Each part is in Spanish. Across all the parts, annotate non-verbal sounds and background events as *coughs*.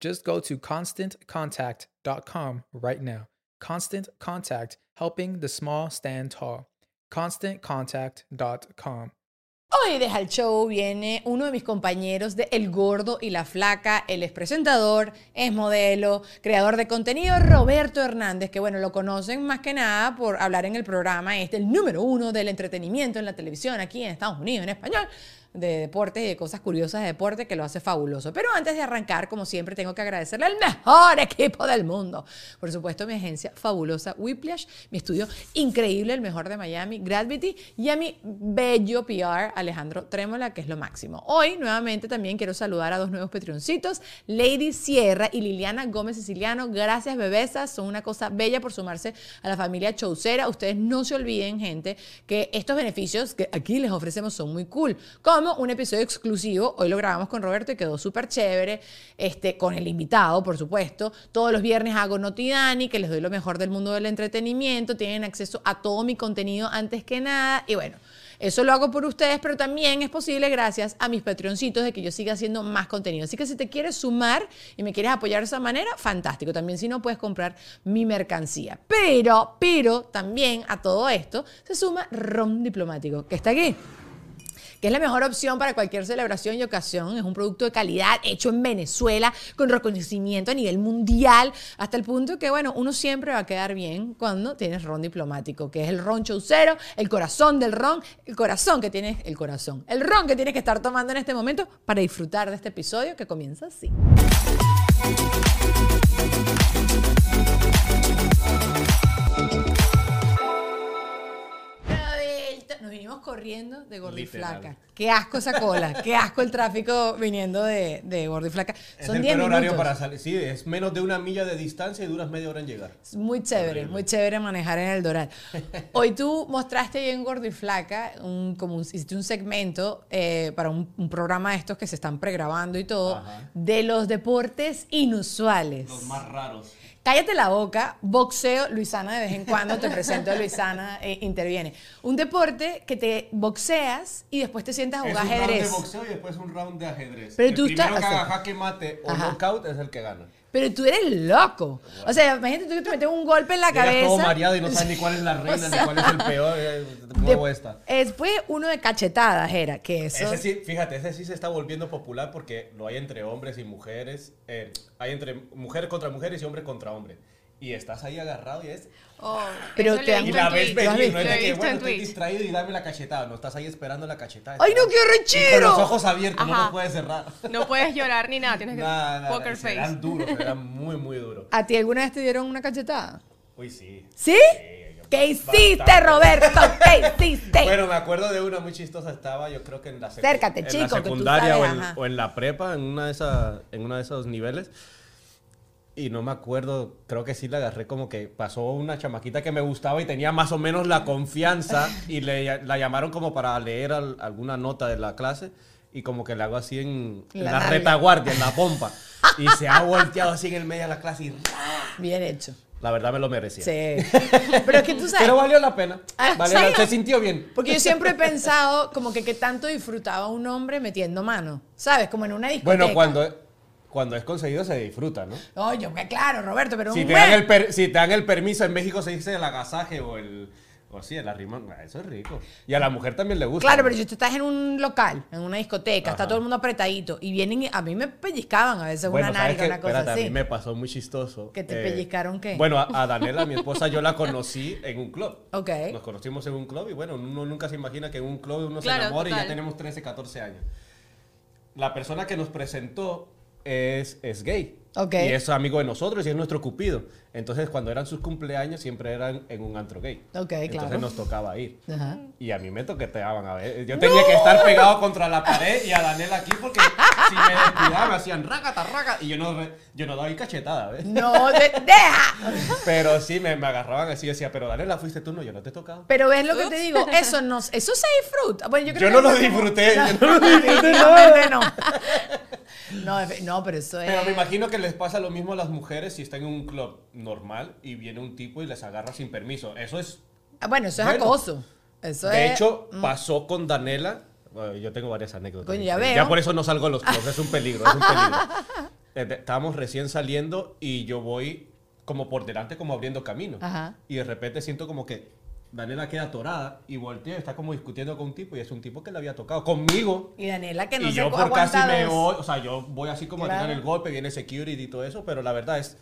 Just go to constantcontact.com right now. Constant Contact, helping the small stand tall. ConstantContact.com. Hoy deja el show viene uno de mis compañeros de El Gordo y la Flaca. Él es presentador, es modelo, creador de contenido, Roberto Hernández, que bueno, lo conocen más que nada por hablar en el programa este, el número uno del entretenimiento en la televisión aquí en Estados Unidos en español de deportes y de cosas curiosas de deporte que lo hace fabuloso. Pero antes de arrancar, como siempre, tengo que agradecerle al mejor *laughs* equipo del mundo. Por supuesto, mi agencia fabulosa Whiplash, mi estudio increíble, el mejor de Miami, Gravity, y a mi bello PR, Alejandro Trémola, que es lo máximo. Hoy, nuevamente, también quiero saludar a dos nuevos Patreoncitos, Lady Sierra y Liliana Gómez Siciliano. Gracias, bebesas. Son una cosa bella por sumarse a la familia Chaucera. Ustedes no se olviden, gente, que estos beneficios que aquí les ofrecemos son muy cool. Un episodio exclusivo. Hoy lo grabamos con Roberto y quedó súper chévere, este, con el invitado, por supuesto. Todos los viernes hago Notidani, que les doy lo mejor del mundo del entretenimiento. Tienen acceso a todo mi contenido antes que nada. Y bueno. Eso lo hago por ustedes, pero también es posible gracias a mis Patreoncitos de que yo siga haciendo más contenido. Así que si te quieres sumar y me quieres apoyar de esa manera, fantástico. También si no, puedes comprar mi mercancía. Pero, pero también a todo esto se suma Ron Diplomático, que está aquí que es la mejor opción para cualquier celebración y ocasión. Es un producto de calidad hecho en Venezuela con reconocimiento a nivel mundial, hasta el punto que, bueno, uno siempre va a quedar bien cuando tienes ron diplomático, que es el ron chaucero, el corazón del ron, el corazón que tienes, el corazón, el ron que tienes que estar tomando en este momento para disfrutar de este episodio que comienza así. Corriendo de gordo y flaca. Qué asco esa cola, qué asco el tráfico viniendo de, de gordo y flaca. Son 10 horario para salir. Sí, es menos de una milla de distancia y duras media hora en llegar. Es muy chévere, muy chévere manejar en el Doral. *laughs* Hoy tú mostraste ahí en Gordo y Flaca, un, como hiciste un segmento eh, para un, programa de estos que se están pregrabando y todo, de los deportes inusuales. Los más raros. Cállate la boca, boxeo, Luisana de vez en cuando te presento a Luisana, e interviene. Un deporte que te boxeas y después te sientas a jugar ajedrez. un round de boxeo y después un round de ajedrez. Pero el tú primero estás, que haga jaque mate o knockout es el que gana. Pero tú eres loco. O sea, imagínate tú que te metes un golpe en la Llegas cabeza. todo mareado y no sabes ni cuál es la *laughs* reina, ni cuál es el peor. Eh, de, esta. Después uno de cachetadas era, que eso... Ese sí, fíjate, ese sí se está volviendo popular porque lo hay entre hombres y mujeres. Eh, hay entre mujeres contra mujeres y hombres contra hombres y estás ahí agarrado y es... Oh, pero te y la ves venir, no es de que, bueno, estoy distraído y dame la cachetada, no, estás ahí esperando la cachetada. ¡Ay, no, qué rechero! con los ojos abiertos, no te puedes cerrar. *laughs* No puedes llorar ni nada, tienes que... Nada, poker face. Eran duros, eran muy, muy duros. *laughs* ¿A ti alguna vez te dieron una cachetada? Uy, sí. ¿Sí? ¿Qué hiciste, Roberto? ¿Qué hiciste? *laughs* Bueno, me acuerdo de una muy chistosa. Estaba, yo creo que en la, Acércate, en chico, la secundaria o, en, o, en, la prepa, en, una de esa, en uno de esos niveles. Y no me acuerdo, creo que sí la agarré como que pasó una chamaquita que me gustaba y tenía más o menos la confianza *laughs* y le, la llamaron como para leer alguna nota de la clase y como que le hago así en la, retaguardia, en la pompa. *laughs* y se ha volteado así en el medio de la clase y... Bien hecho. La verdad me lo merecía. Sí. *laughs* Pero es que tú sabes. Pero valió la pena. Ah, Valió se sintió bien. Porque yo siempre he pensado como que qué tanto disfrutaba un hombre metiendo mano. ¿Sabes? Como en una discoteca. Bueno, cuando, cuando es conseguido se disfruta, ¿no? Que claro, Roberto, pero Si un te, dan mes- el per- si te dan el permiso, en México se dice el agasaje o el... O sí, el arrimón. Ah, Eso es rico. Y a la mujer también le gusta. Claro, ¿no? pero si tú estás en un local, en una discoteca, está todo el mundo apretadito y vienen, a mí me pellizcaban a veces Bueno, una ¿sabes nalga, una cosa Espérate, así. a mí me pasó muy chistoso. ¿Que te pellizcaron qué? Bueno, a, a *laughs* Daniela, mi esposa, yo la conocí en un club. Ok. Nos conocimos en un club y bueno, uno nunca se imagina que en un club uno Claro, se enamora y ya tenemos 13, 14 años. La persona que nos presentó es, es gay. Ok. Y es amigo de nosotros y es nuestro cupido. Entonces, cuando eran sus cumpleaños, siempre eran en un antro gay. Ok, Entonces claro. nos tocaba ir. Ajá. Y a mí me toqueteaban a ver. Yo tenía que estar pegado contra la pared y a Daniela aquí porque si me descuidaban me hacían rácata, raga y yo no, yo no daba ahí cachetada, ¿ves? No, de- deja. Pero sí, me, me agarraban así y decía, pero Daniela, fuiste tú, no, yo no te he tocado. Pero ves lo que te digo, eso no, eso se disfruta. Bueno, yo, Yo creo no que lo es como- disfruté, No, yo no lo *laughs* disfruté definitivamente no. No, no, pero eso es. Pero me imagino que les pasa lo mismo a las mujeres si están en un club normal y viene un tipo y les agarra sin permiso. Eso es... Ah, Bueno, eso es Bueno. acoso. Eso De es. hecho, pasó con Danela. Bueno, yo tengo varias anécdotas. Coño, ya Sí. veo. Ya por eso no salgo de los clubs, es un peligro, es un peligro. *laughs* Eh, Estábamos recién saliendo y yo voy como por delante, como abriendo camino. Ajá. Y de repente siento como que Daniela queda atorada y voltea, está como discutiendo con un tipo y es un tipo que le había tocado conmigo. Y Daniela que no y se yo por casi me voy, o sea, yo voy así como a tirar el golpe, viene security y todo eso, pero la verdad es,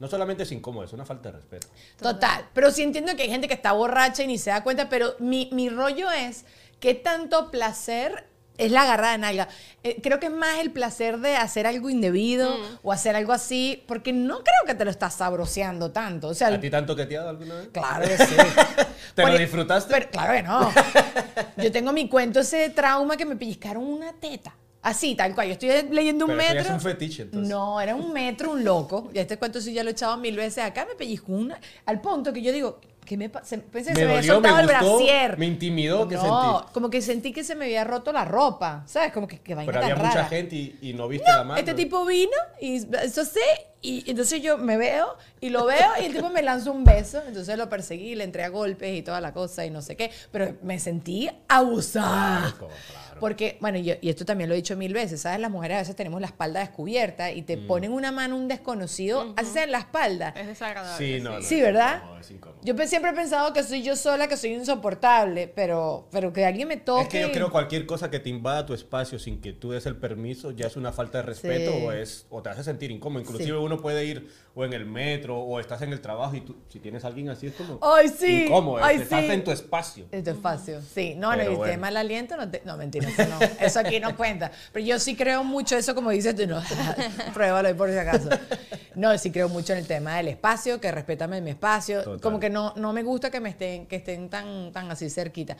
no solamente es incómodo, es una falta de respeto. Total. Pero sí entiendo que hay gente que está borracha y ni se da cuenta, pero mi, mi rollo es qué tanto placer es la agarrada de nalga. Eh, creo que es más el placer de hacer algo indebido o hacer algo así, porque no creo que te lo estás sabroseando tanto. O sea, ¿A ti te han toqueteado alguna vez? Claro que sí. *laughs* ¿Te lo disfrutaste? Pero, claro que no. *laughs* Yo tengo mi cuento ese trauma que me pellizcaron una teta. Así, tal cual. Yo estoy leyendo un Pero eso ya metro. es un fetiche, entonces. No, era un metro, un loco. Y este cuento sí ya lo he echado mil veces. Acá me pellizcó una. Al punto que yo digo, ¿qué me pasa? Pensé que Me se me había dolió, me soltado el gustó, brasier. me intimidó, ¿qué no, sentí? como que sentí que se me había roto la ropa. ¿Sabes? Como que, que vaina Pero había tan mucha rara. gente y, y no viste la mano. Este tipo vino y eso sí, y entonces yo me veo y lo veo y el tipo me lanza un beso, entonces lo perseguí, le entré a golpes y toda la cosa y no sé qué, pero me sentí abusada. Claro. Porque, bueno, yo- y esto también lo he dicho mil veces, ¿sabes? Las mujeres a veces tenemos la espalda descubierta y Mm. te ponen una mano un desconocido, así en la espalda. Es desagradable. Sí, no, no. Sí, es ¿verdad? incómodo, es incómodo. Yo pe- siempre he pensado que soy yo sola, que soy insoportable, pero, pero que alguien me toque. Es que yo creo cualquier cosa que te invada tu espacio sin que tú des el permiso ya es una falta de respeto Sí. o es o te hace sentir incómodo. Inclusive Sí. uno puede ir o en el metro o estás en el trabajo y tú, si tienes a alguien así es como Ay, sí. incómodo. Ay, estás sí. en tu espacio. En tu espacio, sí. No, no, Pero y el bueno. tema del aliento, no, te- no mentira, eso no. Eso aquí no cuenta. Pero yo sí creo mucho eso, como dices tú, no, *laughs* pruébalo ahí por si acaso. No, sí creo mucho en el tema del espacio, que respétame mi espacio. Total. Como que no, no me gusta que me estén, que estén tan, tan así cerquita.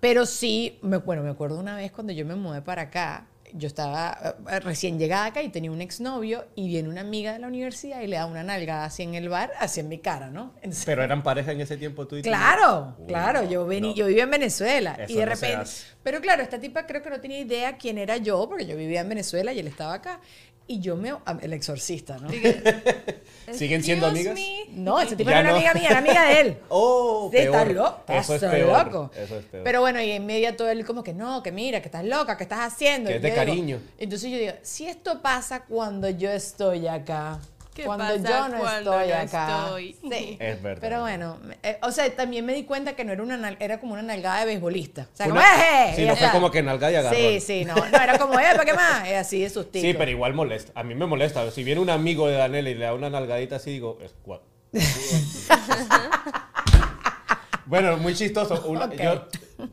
Pero sí, me, bueno, me acuerdo una vez cuando yo me mudé para acá, yo estaba eh, recién llegada acá y tenía un exnovio y viene una amiga de la universidad y le da una nalgada así en el bar, así en mi cara, ¿no? Entonces, Pero eran pareja en ese tiempo tú y tú. Claro, Uy, claro, no, yo vení, no. yo vivía en Venezuela Eso y de no repente, pero claro, esta tipa creo que no tenía idea quién era yo porque yo vivía en Venezuela y él estaba acá y yo me el exorcista, ¿no? *laughs* ¿Siguen siendo amigas? me. No, ese tipo Ya no era no. amiga mía, era amiga de él. *laughs* Oh, Sí, está peor. loco. Eso es estás peor. loco. Eso es peor. Pero bueno, y en medio todo él como que no, que mira, que estás loca, que estás haciendo. Que es de digo- cariño. entonces yo digo, si esto pasa cuando yo estoy acá, ¿Qué cuando pasa yo no cuando estoy no acá. estoy? Sí. Es verdad. Pero bueno, eh, o sea, también me di cuenta que no era una nal- era como una nalgada de beisbolista. O sea, como una- ¡eh! sí, Y no fue como que nalgada y agarrón. Sí, sí, no, no, era como, ¡eh, para qué más! Es así de sustico. Sí, pero igual molesta. A mí me molesta. Si viene un amigo de Daniela y le da una nalgadita así, digo, es cua- *laughs* bueno, muy chistoso. Una- Ok. yo,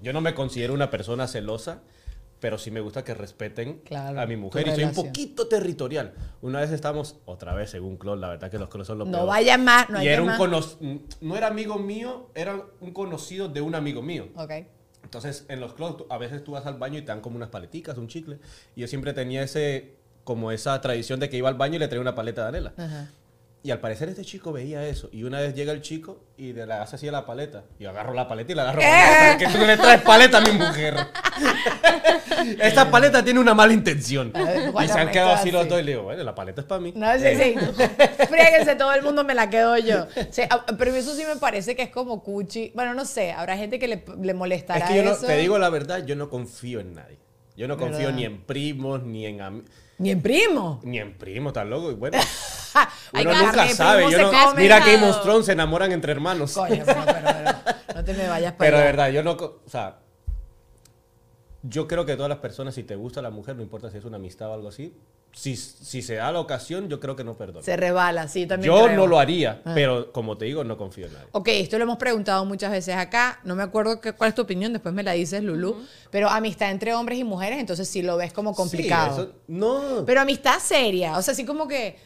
yo no me considero una persona celosa, pero sí me gusta que respeten Claro, a mi mujer. Y soy un poquito territorial. Una vez estamos, otra vez un club, la verdad que los clubs son lo No vaya más, no y era un cono- no era amigo mío, era un conocido de un amigo mío. Ok. Entonces, en los tú- a veces tú vas al baño y te dan como unas paleticas, un chicle. Y yo siempre tenía ese, como esa tradición de que iba al baño y le traía una paleta de Daniela. Ajá. Y al parecer este chico veía eso. Y una vez llega el chico y le hace así a la paleta. Y yo agarro la paleta y la agarro. ¿Qué? Que tú no le traes paleta a mi mujer. *laughs* Esta paleta tiene una mala intención. Ver, Y se han quedado así los dos. Y le digo, bueno, la paleta es para mí. No, sí, sí. *laughs* Fríguense, todo el mundo me la quedo yo. Sí, ah, pero eso sí me parece que es como cuchi. Bueno, no sé, habrá gente que le, le molestará Es que yo no, eso. te digo la verdad, yo no confío en nadie. Yo no confío ¿Verdad? ni en primos, ni en am- Ni en primo. ni en primos, tan loco. Y bueno, *laughs* uno nunca primo sabe. Yo no- mira Game of Thrones se enamoran entre hermanos. Coño, pero, pero- pero no te me vayas para Pero de verdad, yo no. O sea, yo creo que todas las personas, si te gusta la mujer, no importa si es una amistad o algo así, si, si se da la ocasión, yo creo que no perdona. Se rebala, sí, también Yo creo. no lo haría, Ah. pero como te digo, no confío en nadie. Ok, esto lo hemos preguntado muchas veces acá. No me acuerdo qué- cuál es tu opinión, después me la dices, Lulu. Pero amistad entre hombres y mujeres, entonces sí lo ves como complicado. Sí, eso- no. Pero amistad seria, o sea, así como que.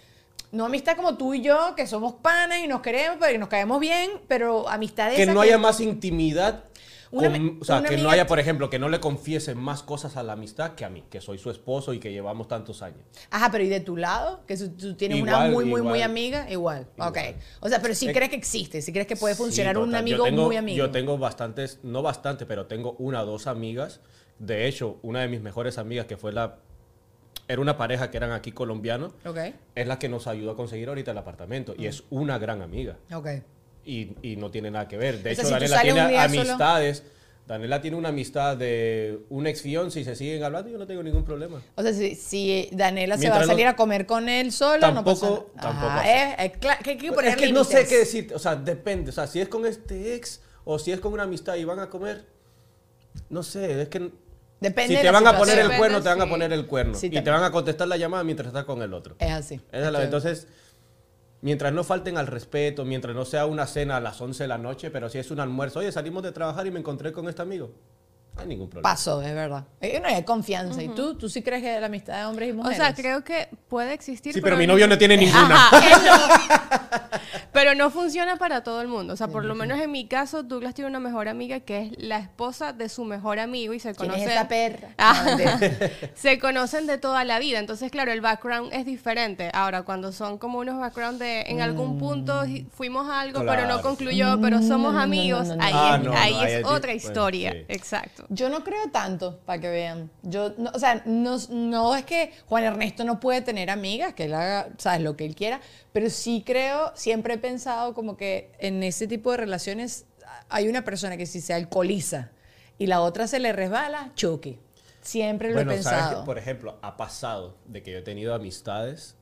No amistad como tú y yo, que somos panas y nos queremos, pero y nos caemos bien, pero amistad de que no haya más intimidad. Una con- o sea, una que no haya, por ejemplo, que no le confiesen más cosas a la amistad que a mí, que soy su esposo y que llevamos tantos años. Ajá, pero ¿y de tu lado? Que si tú tienes una Igual, muy, muy, muy igual. amiga, igual. Ok. Igual. O sea, pero sí Eh, crees que existe, sí crees que puede funcionar Sí, un amigo tengo, muy amigo. Yo tengo bastantes, no bastante, pero tengo una o dos amigas. De hecho, una de mis mejores amigas, que fue la. Era una pareja que eran aquí colombianos, Ok, es la que nos ayudó a conseguir ahorita el apartamento. Y es una gran amiga. ok. Y, y no tiene nada que ver. De O sea, hecho, si Daniela tiene día solo- amistades. Daniela tiene una amistad de un ex fiance y se siguen hablando yo no tengo ningún problema. O sea, si, si Daniela se va a Mientras no- salir a comer con él solo, no pasa Tampoco- nada. tampoco Ajá, así. es, que hay que poner es que no sé qué decir. O sea, depende. O sea, si es con este ex o si es con una amistad y van a comer, no sé, es que Depende si te van a poner el cuerno, te van a poner el cuerno. Sí, y también. te van a contestar la llamada mientras estás con el otro. Es así. Esa es la- Estoy- entonces, mientras no falten al respeto, mientras no sea una cena a las 11 de la noche, pero si es un almuerzo, oye, salimos de trabajar y me encontré con este amigo, no hay ningún problema. Pasó, es verdad. Eh, No hay confianza. ¿Y tú? ¿Tú sí crees que la amistad de hombres y O mujeres? sea, creo que puede existir. Sí, pero mi novio no tiene *laughs* ninguna. Ajá, él no. Pero no funciona para todo el mundo. O sea, por lo menos en mi caso, Douglas tiene una mejor amiga que es la esposa de su mejor amigo y se ¿Quién conocen. es esa perra? Ah. *laughs* Se conocen de toda la vida. Entonces, claro, el background es diferente. Ahora, cuando son como unos background de en algún punto hi- fuimos a algo, pero no concluyó, pero somos amigos, ahí, Ah, es, no, ahí no, es ahí es otra historia. bueno, sí. Exacto. Yo no creo tanto, para que vean. Yo, no, o sea, no, no es que Juan Ernesto no puede tener amigas, que él haga, sabes, lo que él quiera, pero sí creo, siempre he pensado como que en ese tipo de relaciones hay una persona que si se alcoholiza y la otra se le resbala, choque. Siempre lo Bueno, he sabes pensado. que, por ejemplo, ha pasado de que yo he tenido amistades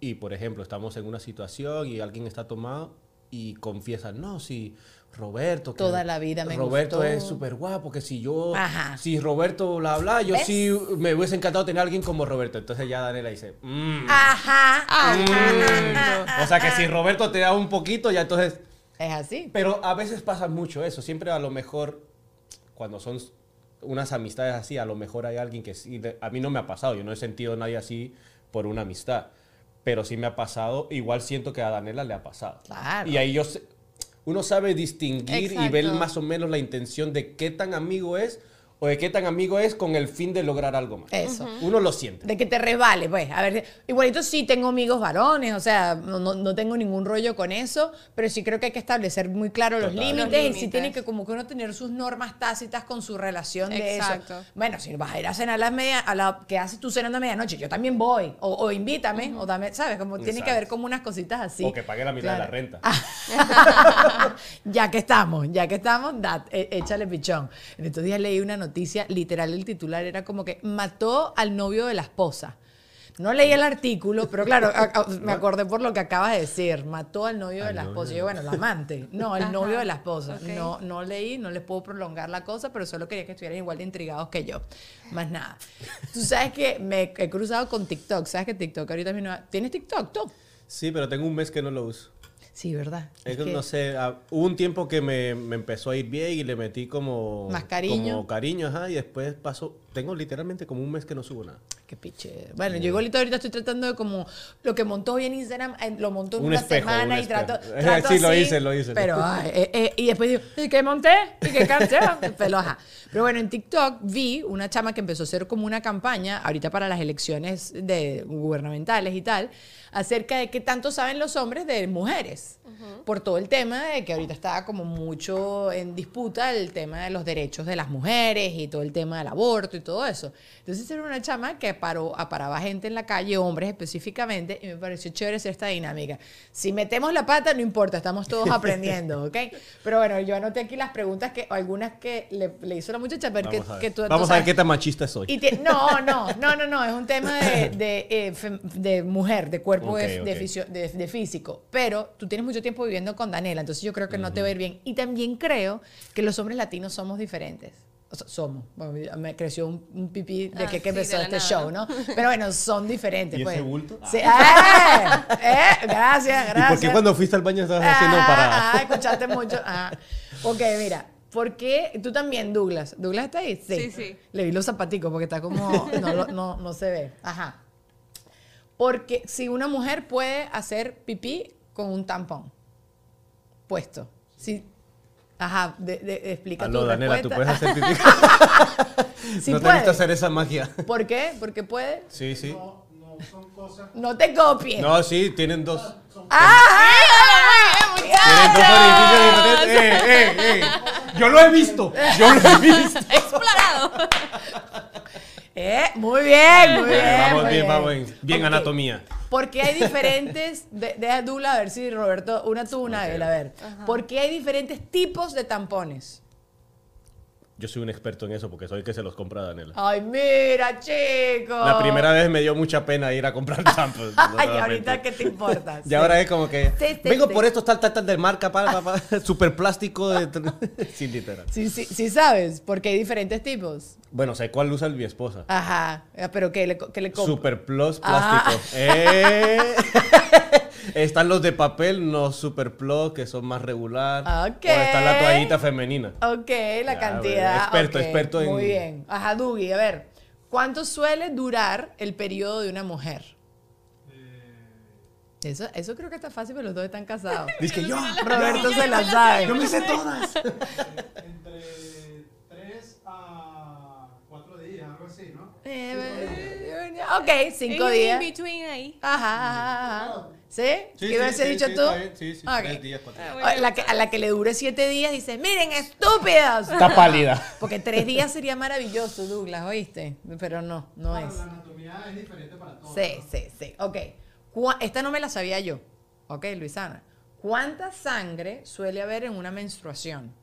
y, por ejemplo, estamos en una situación y alguien está tomado y confiesa, no, si Roberto... que Toda la vida me Roberto gustó". es súper guapo, que si yo... Ajá. Si Roberto bla, bla, yo ¿Ves? sí me hubiese encantado tener a alguien como Roberto. Entonces ya Daniela dice, "Mm, Ajá. mm". O sea, que si Roberto te da un poquito, ya entonces... Es así. Pero a veces pasa mucho eso. Siempre a lo mejor, cuando son unas amistades así, a lo mejor hay alguien que sí. A mí no me ha pasado. Yo no he sentido a nadie así por una amistad. Pero sí me ha pasado. Igual siento que a Daniela le ha pasado. Claro. Y ahí yo uno sabe distinguir y ver más o menos la intención de qué tan amigo es o de qué tan amigo es con el fin de lograr algo más. Eso. Uno lo siente. De que te resbale, pues. A ver, igualito sí tengo amigos varones, o sea, no, no- tengo ningún rollo con eso, pero sí creo que hay que establecer muy claro los límites, Los y sí tiene que como que uno tener sus normas tácitas con su relación de eso. Exacto. Bueno, si vas a ir a cenar a las media, a la que haces tú cenando a medianoche, yo también voy, o, o invítame, o dame, ¿sabes? Como tiene que haber como unas cositas así. O que pague la mitad de la renta. *laughs* *laughs* ya que estamos, ya que estamos, dat- e- échale pichón. En estos días leí una noticia, literal el titular era como que mató al novio de la esposa. No leí el artículo, pero claro, a- a- me acordé por lo que acabas de decir. Mató al novio de la novio esposa. Y yo, bueno, la amante. No, el Ajá, novio de la esposa. No, no leí, no les puedo prolongar la cosa, pero solo quería que estuvieran igual de intrigados que yo. Más nada. Tú sabes que me he cruzado con TikTok. ¿Sabes que TikTok ahorita es mi nueva- ¿Tienes TikTok tú? Sí, pero tengo un mes que no lo uso. Sí, ¿verdad? Es que que- no sé, ah, hubo un tiempo que me, me empezó a ir bien y le metí como... Más cariño. Como cariño, ajá, y después pasó tengo literalmente como un mes que no subo nada. Qué piche. Bueno, yo igualito ahorita estoy tratando de como lo que montó hoy en Instagram, eh, lo montó en Un una espejo, semana un y trato, *laughs* espejo. trato Sí, lo así, hice, lo hice. Pero, ay, eh, eh, y después digo, ¿y qué monté? ¿Y qué canción? *laughs* pero, ajá. Pero bueno, en TikTok vi una chama que empezó a hacer como una campaña, ahorita para las elecciones de gubernamentales y tal, acerca de qué tanto saben los hombres de mujeres. Por todo el tema de que ahorita estaba como mucho en disputa el tema de los derechos de las mujeres y todo el tema del aborto y todo eso. Entonces era una chama que paró, paraba gente en la calle, hombres específicamente, y me pareció chévere hacer esta dinámica. Si metemos la pata, no importa, estamos todos *laughs* aprendiendo, ¿ok? Pero bueno, yo anoté aquí las preguntas que, algunas que le, le hizo la muchacha, pero que, que tú, tú Vamos a ver qué tan machista soy. y tie- no, no, no, no, no, es un tema de, de, eh, fem- de mujer, de cuerpo de, Ok, de ok. fisio- de- físico. Pero tú tienes mucho tiempo viviendo con Daniela, entonces yo creo que no te va a ir bien. Y también creo que los hombres latinos somos diferentes. O sea, somos. Bueno, me creció un, un pipí de Ah, que, sí, que empezó de este nada, show, ¿no? *laughs* Pero bueno, son diferentes. ¿Y pues. ese bulto? Sí. ¡Eh! ¡Eh! Gracias, gracias. ¿Y por qué cuando fuiste al baño estabas haciendo Ah, para...? ah, escuchaste mucho. Ah. Ok, mira. ¿Por qué? Tú también, Douglas. ¿Douglas está ahí? Sí, sí. Le vi los zapaticos porque está como... *laughs* No, lo- no, no se ve. Ajá. Porque si una mujer puede hacer pipí con un tampón puesto. Si, ajá, de, de- explica Aló, tu Daniela, tú respuesta. puedes hacer pipí. *laughs* Sí no te puede. necesitas hacer esa magia. ¿Por qué? Porque puede. Sí, sí. No, no son cosas. No te copies. No, sí, tienen dos. ¡Ah! Tienen dos orificios diferentes. Eh, eh, eh. Yo lo he visto. Yo lo he visto. *laughs* Explorado. Eh, muy bien, muy bien. vamos muy bien, vamos bien. Bien Ok. anatomía. Porque hay diferentes, de, deja Dula a ver si Roberto, una tú, una él, a ver. Porque hay diferentes tipos de tampones. Yo soy un experto en eso porque soy el que se los compra a Daniela. Ay, mira, chico. La primera vez me dio mucha pena ir a comprar *laughs* tampos. Ay, ahorita, ¿qué te importa? *laughs* Y Sí. ahora es como que Sí, sí, vengo sí. por estos tal tal tal *laughs* de marca para, para, para super plástico de sí literal. Sí, sí, sí sabes, porque hay diferentes tipos. Bueno, sé cuál usa mi esposa. Ajá, eh, pero ¿qué le, qué le compro? Super Plus Ah. plástico. Eh. Están los de papel, no Super Plus, que son más regular. Ok. O está la toallita femenina. Ok, la Ya, cantidad. experto, experto en- Muy bien. Ajá, Dugi, a ver. ¿Cuánto suele durar el periodo de una mujer? Eso, eso creo que está fácil, pero los dos están casados. Dice que yo. Roberto se la sabe. Yo me sé todas. Entre 3 a 4 días, algo así, ¿no? Eh, ok, cinco In días. between ahí. Ajá, ajá, ajá. ¿Sí? ¿Qué hubieras dicho tú? Sí, sí, Ok. tres días, cuatro días. Ah, A la, que, a la que le dure siete días dice, miren, estúpidos. Está pálida. *laughs* Porque tres días sería maravilloso, Douglas, ¿oíste? Pero no, no Claro, es. la anatomía es diferente para todos. Sí, sí, sí. Ok. Esta no me la sabía yo. Ok, Luisana. ¿Cuánta sangre suele haber en una menstruación?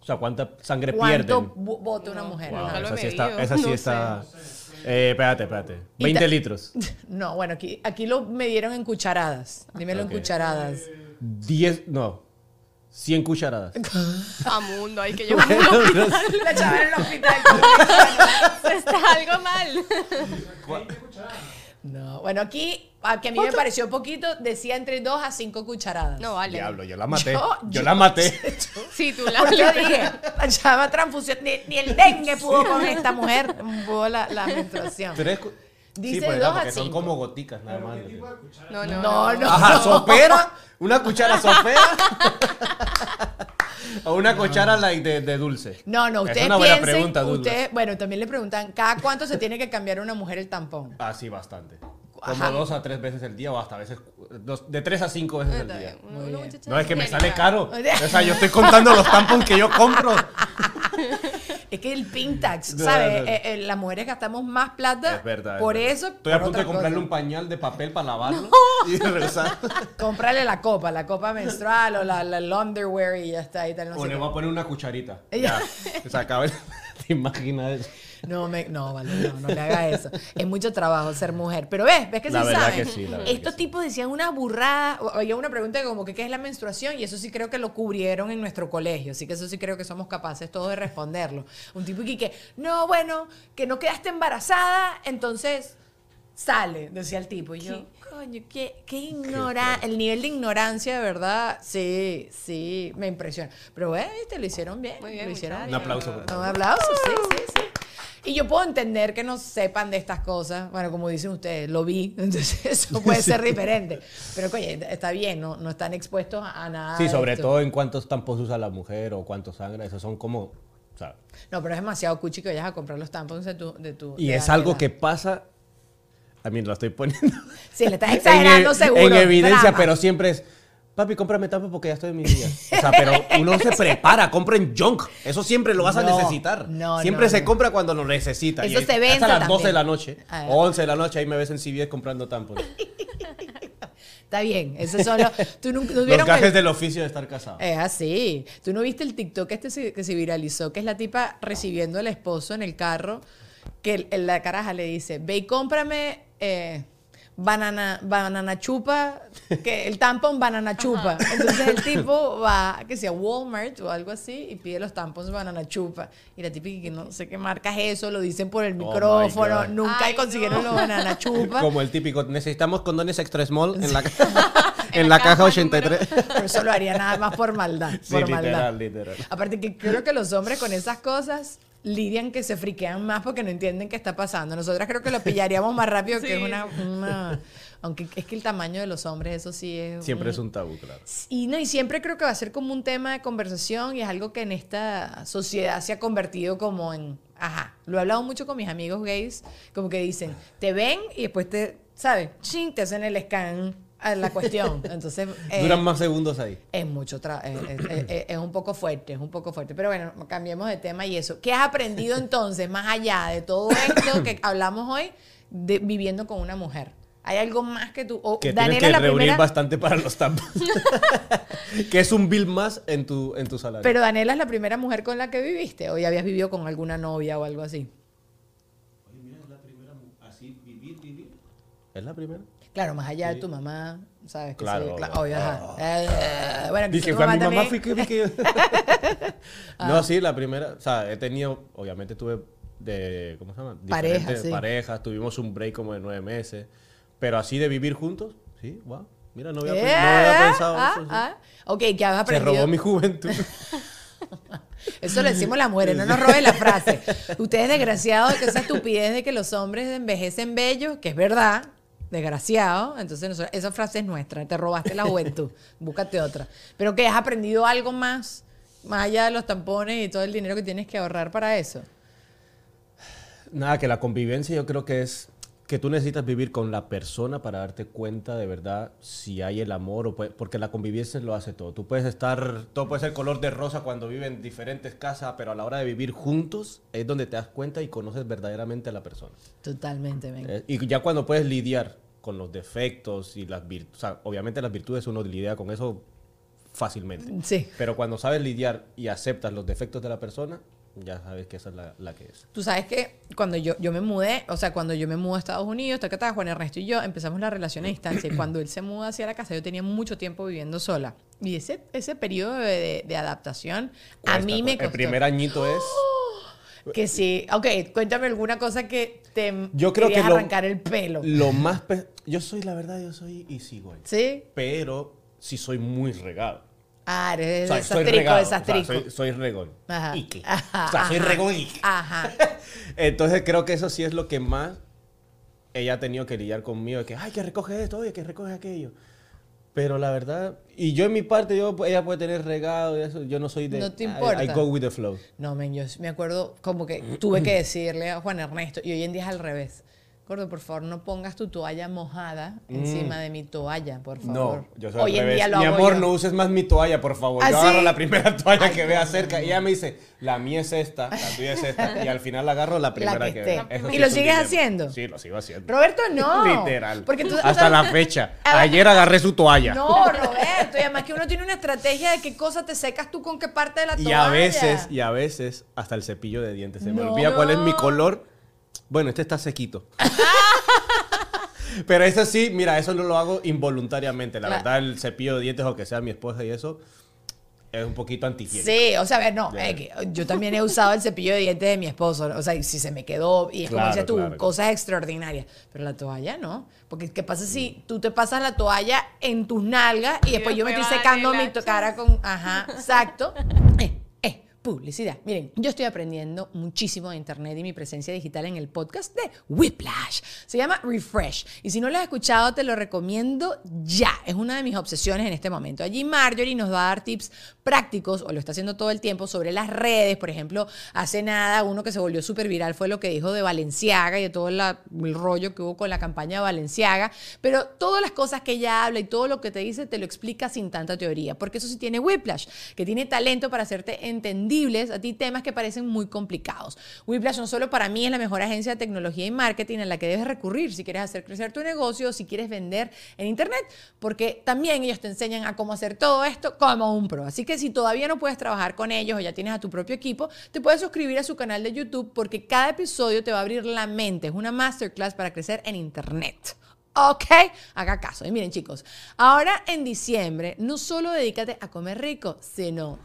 O sea, ¿cuánta sangre ¿Cuánto pierden? bota una mujer? Wow, lo esa sí está. Esa sí no está eh, espérate, espérate. Y 20 ta- litros. *laughs* No, bueno, aquí, aquí lo medieron en cucharadas. Dímelo Ok. en cucharadas. 10, no. 100 cucharadas. *laughs* A mundo, hay que llevar un hospital. La chava en el hospital. *laughs* Está algo mal. No, bueno, aquí, aquí a mí me pareció poquito, decía entre 2 a 5 cucharadas. No vale. Diablo, yo la maté. Yo- Yo, yo- la maté. *laughs* Sí, tú *laughs* la Porque yo dije, la chava transfusión, ni, ni el dengue pudo con esta mujer, pudo la, la menstruación. Tres Dice sí, pues, dos no, a porque son cinco. como goticas nada más. No, no. No, no. Ajá, sopera. Una cuchara sopera. *laughs* o una cuchara like de, de dulce. No, no, Es ustedes una buena piensen, pregunta, ustedes, bueno, también le preguntan, ¿cada cuánto se tiene que cambiar una mujer el tampón? Ah, sí, bastante. Ajá. Como dos a tres veces el día o hasta a veces dos- de tres a cinco veces al día. Una muchacha No, es que me sale caro. *laughs* O sea, yo estoy contando los tampons que yo compro. *laughs* Es que el pink tax, No, ¿sabes? no. Eh, eh, las mujeres gastamos más plata. Es verdad. es Por verdad. eso. Estoy a por punto de comprarle cosa. un pañal de papel para lavarlo *laughs* y regresar. *laughs* Comprarle la copa, la copa menstrual o la, la, el underwear y ya está. Y tal, no, o sé le qué. voy a poner una cucharita. Ya. Ya. Se acaba *laughs* el... ¿Te imaginas eso? No, me, no, vale, no, no le haga eso. Es mucho trabajo ser mujer. Pero ves, ves que La sí verdad saben. que sí, la verdad Estos que sí. tipos decían una burrada. o- Había una pregunta como que qué es la menstruación y eso sí creo que lo cubrieron en nuestro colegio. Así que eso sí creo que somos capaces todos de responderlo. Un tipo que, que no, bueno, que no quedaste embarazada, entonces sale, decía el tipo. Y yo, coño, qué, qué ignorancia. El nivel de ignorancia, de verdad, sí, sí, me impresiona. Pero bueno, viste, lo hicieron bien. Muy bien, lo hicieron muchachos. Un aplauso. por un aplauso, sí, sí, sí. Y yo puedo entender que no sepan de estas cosas. Bueno, como dicen ustedes, lo vi, *laughs* entonces eso puede ser diferente. Pero, oye, está bien, no, no están expuestos a, nada. Sí, sobre esto. todo en cuántos tampos usa la mujer o cuánto sangra. Esos son como. No, pero es demasiado cuchi que vayas a comprar los tampons de tu. De tu y de es algo que pasa. A mí lo estoy poniendo. Sí, le estás *laughs* en, exagerando e- seguro. en evidencia, drama. pero siempre es. Papi, cómprame tampos porque ya estoy en mis días. O sea, pero uno se prepara, compren junk. Eso siempre lo vas a No, necesitar. no, siempre no, se no. compra cuando lo necesita. Eso y se vence Hasta las 12 de también. la noche, Ah. o 11 de la noche, ahí me ves en CBS comprando tampos. *laughs* Está bien, eso solo. Tú no, no Los gajes el- del oficio de estar casado. Es así. ¿Tú no viste el TikTok este se- que se viralizó? Que es la tipa recibiendo al esposo en el carro, que el- el- la caraja le dice, ve y cómprame eh, banana, banana chupa, que el tampón banana chupa. Entonces el tipo va, que sea Walmart o algo así, y pide los tampons banana chupa. Y la tipa que no sé qué marca es eso, lo dicen por el Oh micrófono, nunca Ay, consiguieron no. los banana chupa. Como el típico, necesitamos condones extra small en la, *laughs* *laughs* en la caja 83. Pero eso lo haría nada más por maldad. Sí, por maldad. literal, literal. Aparte que creo que los hombres con esas cosas lidian que se friquean más porque no entienden qué está pasando. Nosotras creo que lo pillaríamos más rápido que es una, una- Aunque es que el tamaño de los hombres, eso sí es... Siempre es un tabú, claro. Y, no, y siempre creo que va a ser como un tema de conversación y es algo que en esta sociedad se ha convertido como en... Ajá, lo he hablado mucho con mis amigos gays, como que dicen, te ven y después te, ¿sabes? Chin, te hacen el scan la cuestión. Entonces... *laughs* eh, Duran más segundos ahí. es mucho tra- eh, eh, eh, eh, es un poco fuerte, es un poco fuerte. Pero bueno, cambiemos de tema y eso. ¿Qué has aprendido *laughs* entonces, más allá de todo esto que hablamos hoy, de viviendo con una mujer? ¿Hay algo más que tú... o Que Daniela tienes que es la reunir primera... bastante para los tampos. *laughs* que es un bill más en tu, en tu salario. Pero Daniela es la primera mujer con la que viviste o ya habías vivido con alguna novia o algo así. ¿Es la primera? Claro, más allá de tu mamá, ¿sabes? Que Claro, sí, obvio. obvio, ajá. Eh, bueno, Dije, tu fue a mi mamá, fui que que... *laughs* No, sí, la primera, o sea, he tenido, obviamente tuve de, ¿cómo se llama? Pareja, sí. parejas, tuvimos un break como de nueve meses, pero así de vivir juntos, sí, wow. Mira, no había, Eh, pe- no había pensado ah, eso. ah. Ok, que Se aprendido. robó mi juventud. *laughs* Eso le decimos las mujeres, no nos roben la frase. *laughs* Ustedes desgraciados que esa estupidez de que los hombres envejecen bellos, que es verdad, desgraciado. Entonces esa frase es nuestra, te robaste la juventud, *laughs* búscate otra. Pero que has aprendido algo más, más allá de los tampones y todo el dinero que tienes que ahorrar para eso. Nada, que la convivencia yo creo que es que tú necesitas vivir con la persona para darte cuenta de verdad si hay el amor o puede- porque la convivencia lo hace todo. Tú puedes estar, todo puede ser color de rosa cuando viven en diferentes casas, pero a la hora de vivir juntos es donde te das cuenta y conoces verdaderamente a la persona. Totalmente. Eh, Y ya cuando puedes lidiar con los defectos y las virtudes, o sea, obviamente las virtudes uno lidia con eso fácilmente. Sí. Pero cuando sabes lidiar y aceptas los defectos de la persona, ya sabes que esa es la, la que es. Tú sabes que cuando yo, yo me mudé, o sea, cuando yo me mudé a Estados Unidos, ta, ta, Juan Ernesto y yo empezamos la relación a distancia. Y cuando él se muda hacia la casa, yo tenía mucho tiempo viviendo sola. Y ese, ese periodo de, de- de adaptación a Cuesta, mí me costó. El primer añito es... Que sí. Ok, cuéntame alguna cosa que te Yo creo que lo- arrancar el pelo. Lo más... Yo soy, la verdad, yo soy easygoing. ¿Sí? Pero sí soy muy regado. Ah, eres O sea, soy desastrico. O sea, soy, soy regón. Ajá. Ike. Ajá, O sea, soy regón Ike. Ajá. *laughs* Entonces creo que eso sí es lo que más ella ha tenido que lidiar conmigo, de que, ay, que recoge esto, oye, que recoge aquello. Pero la verdad, y yo en mi parte, yo, ella puede tener regado y eso, yo no soy de... No te I- importa. I, go with the flow. No, men, yo me acuerdo como que tuve que decirle a Juan Ernesto, y hoy en día es al revés. Gordo, por favor, no pongas tu toalla mojada encima de mi toalla, por favor. Mm. No, yo soy Hoy al en día lo Mi hago amor, yo. no uses más mi toalla, por favor. ¿Ah, yo sí? agarro la primera toalla Ay, que vea cerca y ella me dice, la mía es esta, la tuya es esta. Y al final agarro la primera que que, esté. vea. ¿Y sí lo sigues haciendo? Sí, lo sigo haciendo. Roberto, no. *laughs* Literal. Porque tú, Hasta la fecha. Ayer agarré su toalla. No, Roberto, y además que uno tiene una estrategia de qué cosa te secas tú con qué parte de la toalla. Y a veces, y a veces, hasta el cepillo de dientes. Se me olvida cuál es mi color. Bueno, este está sequito. *laughs* Pero eso sí, mira, eso no lo hago involuntariamente. La Claro. verdad, el cepillo de dientes, o que sea mi esposa y eso, es un poquito antihigiénico. Sí, o sea, a ver, no, es que yo también he usado el cepillo de dientes de mi esposo, o sea, si se me quedó, y es como dices tú, claro. cosas extraordinarias, pero la toalla no, porque ¿qué pasa si tú te pasas la toalla en tus nalgas y, Y después yo me estoy secando mi cara con, ajá, exacto, publicidad. Miren, yo estoy aprendiendo muchísimo de Internet y mi presencia digital en el podcast de Whiplash. Se llama Refresh. Y si no lo has escuchado, te lo recomiendo ya. Es una de mis obsesiones en este momento. Allí Marjorie nos va a dar tips prácticos, o lo está haciendo todo el tiempo, sobre las redes. Por ejemplo, hace nada, uno que se volvió súper viral fue lo que dijo de Valenciaga y de todo el rollo que hubo con la campaña de Valenciaga. Pero todas las cosas que ella habla y todo lo que te dice, te lo explica sin tanta teoría. Porque eso sí tiene Whiplash, que tiene talento para hacerte a ti temas que parecen muy complicados. Whiplash no solo para mí es la mejor agencia de tecnología y marketing a la que debes recurrir si quieres hacer crecer tu negocio si quieres vender en Internet, porque también ellos te enseñan a cómo hacer todo esto como un pro. Así que si todavía no puedes trabajar con ellos o ya tienes a tu propio equipo, te puedes suscribir a su canal de YouTube porque cada episodio te va a abrir la mente. Es una masterclass para crecer en Internet. Ok, haga caso. Y miren chicos, ahora en diciembre no solo dedícate a comer rico, sino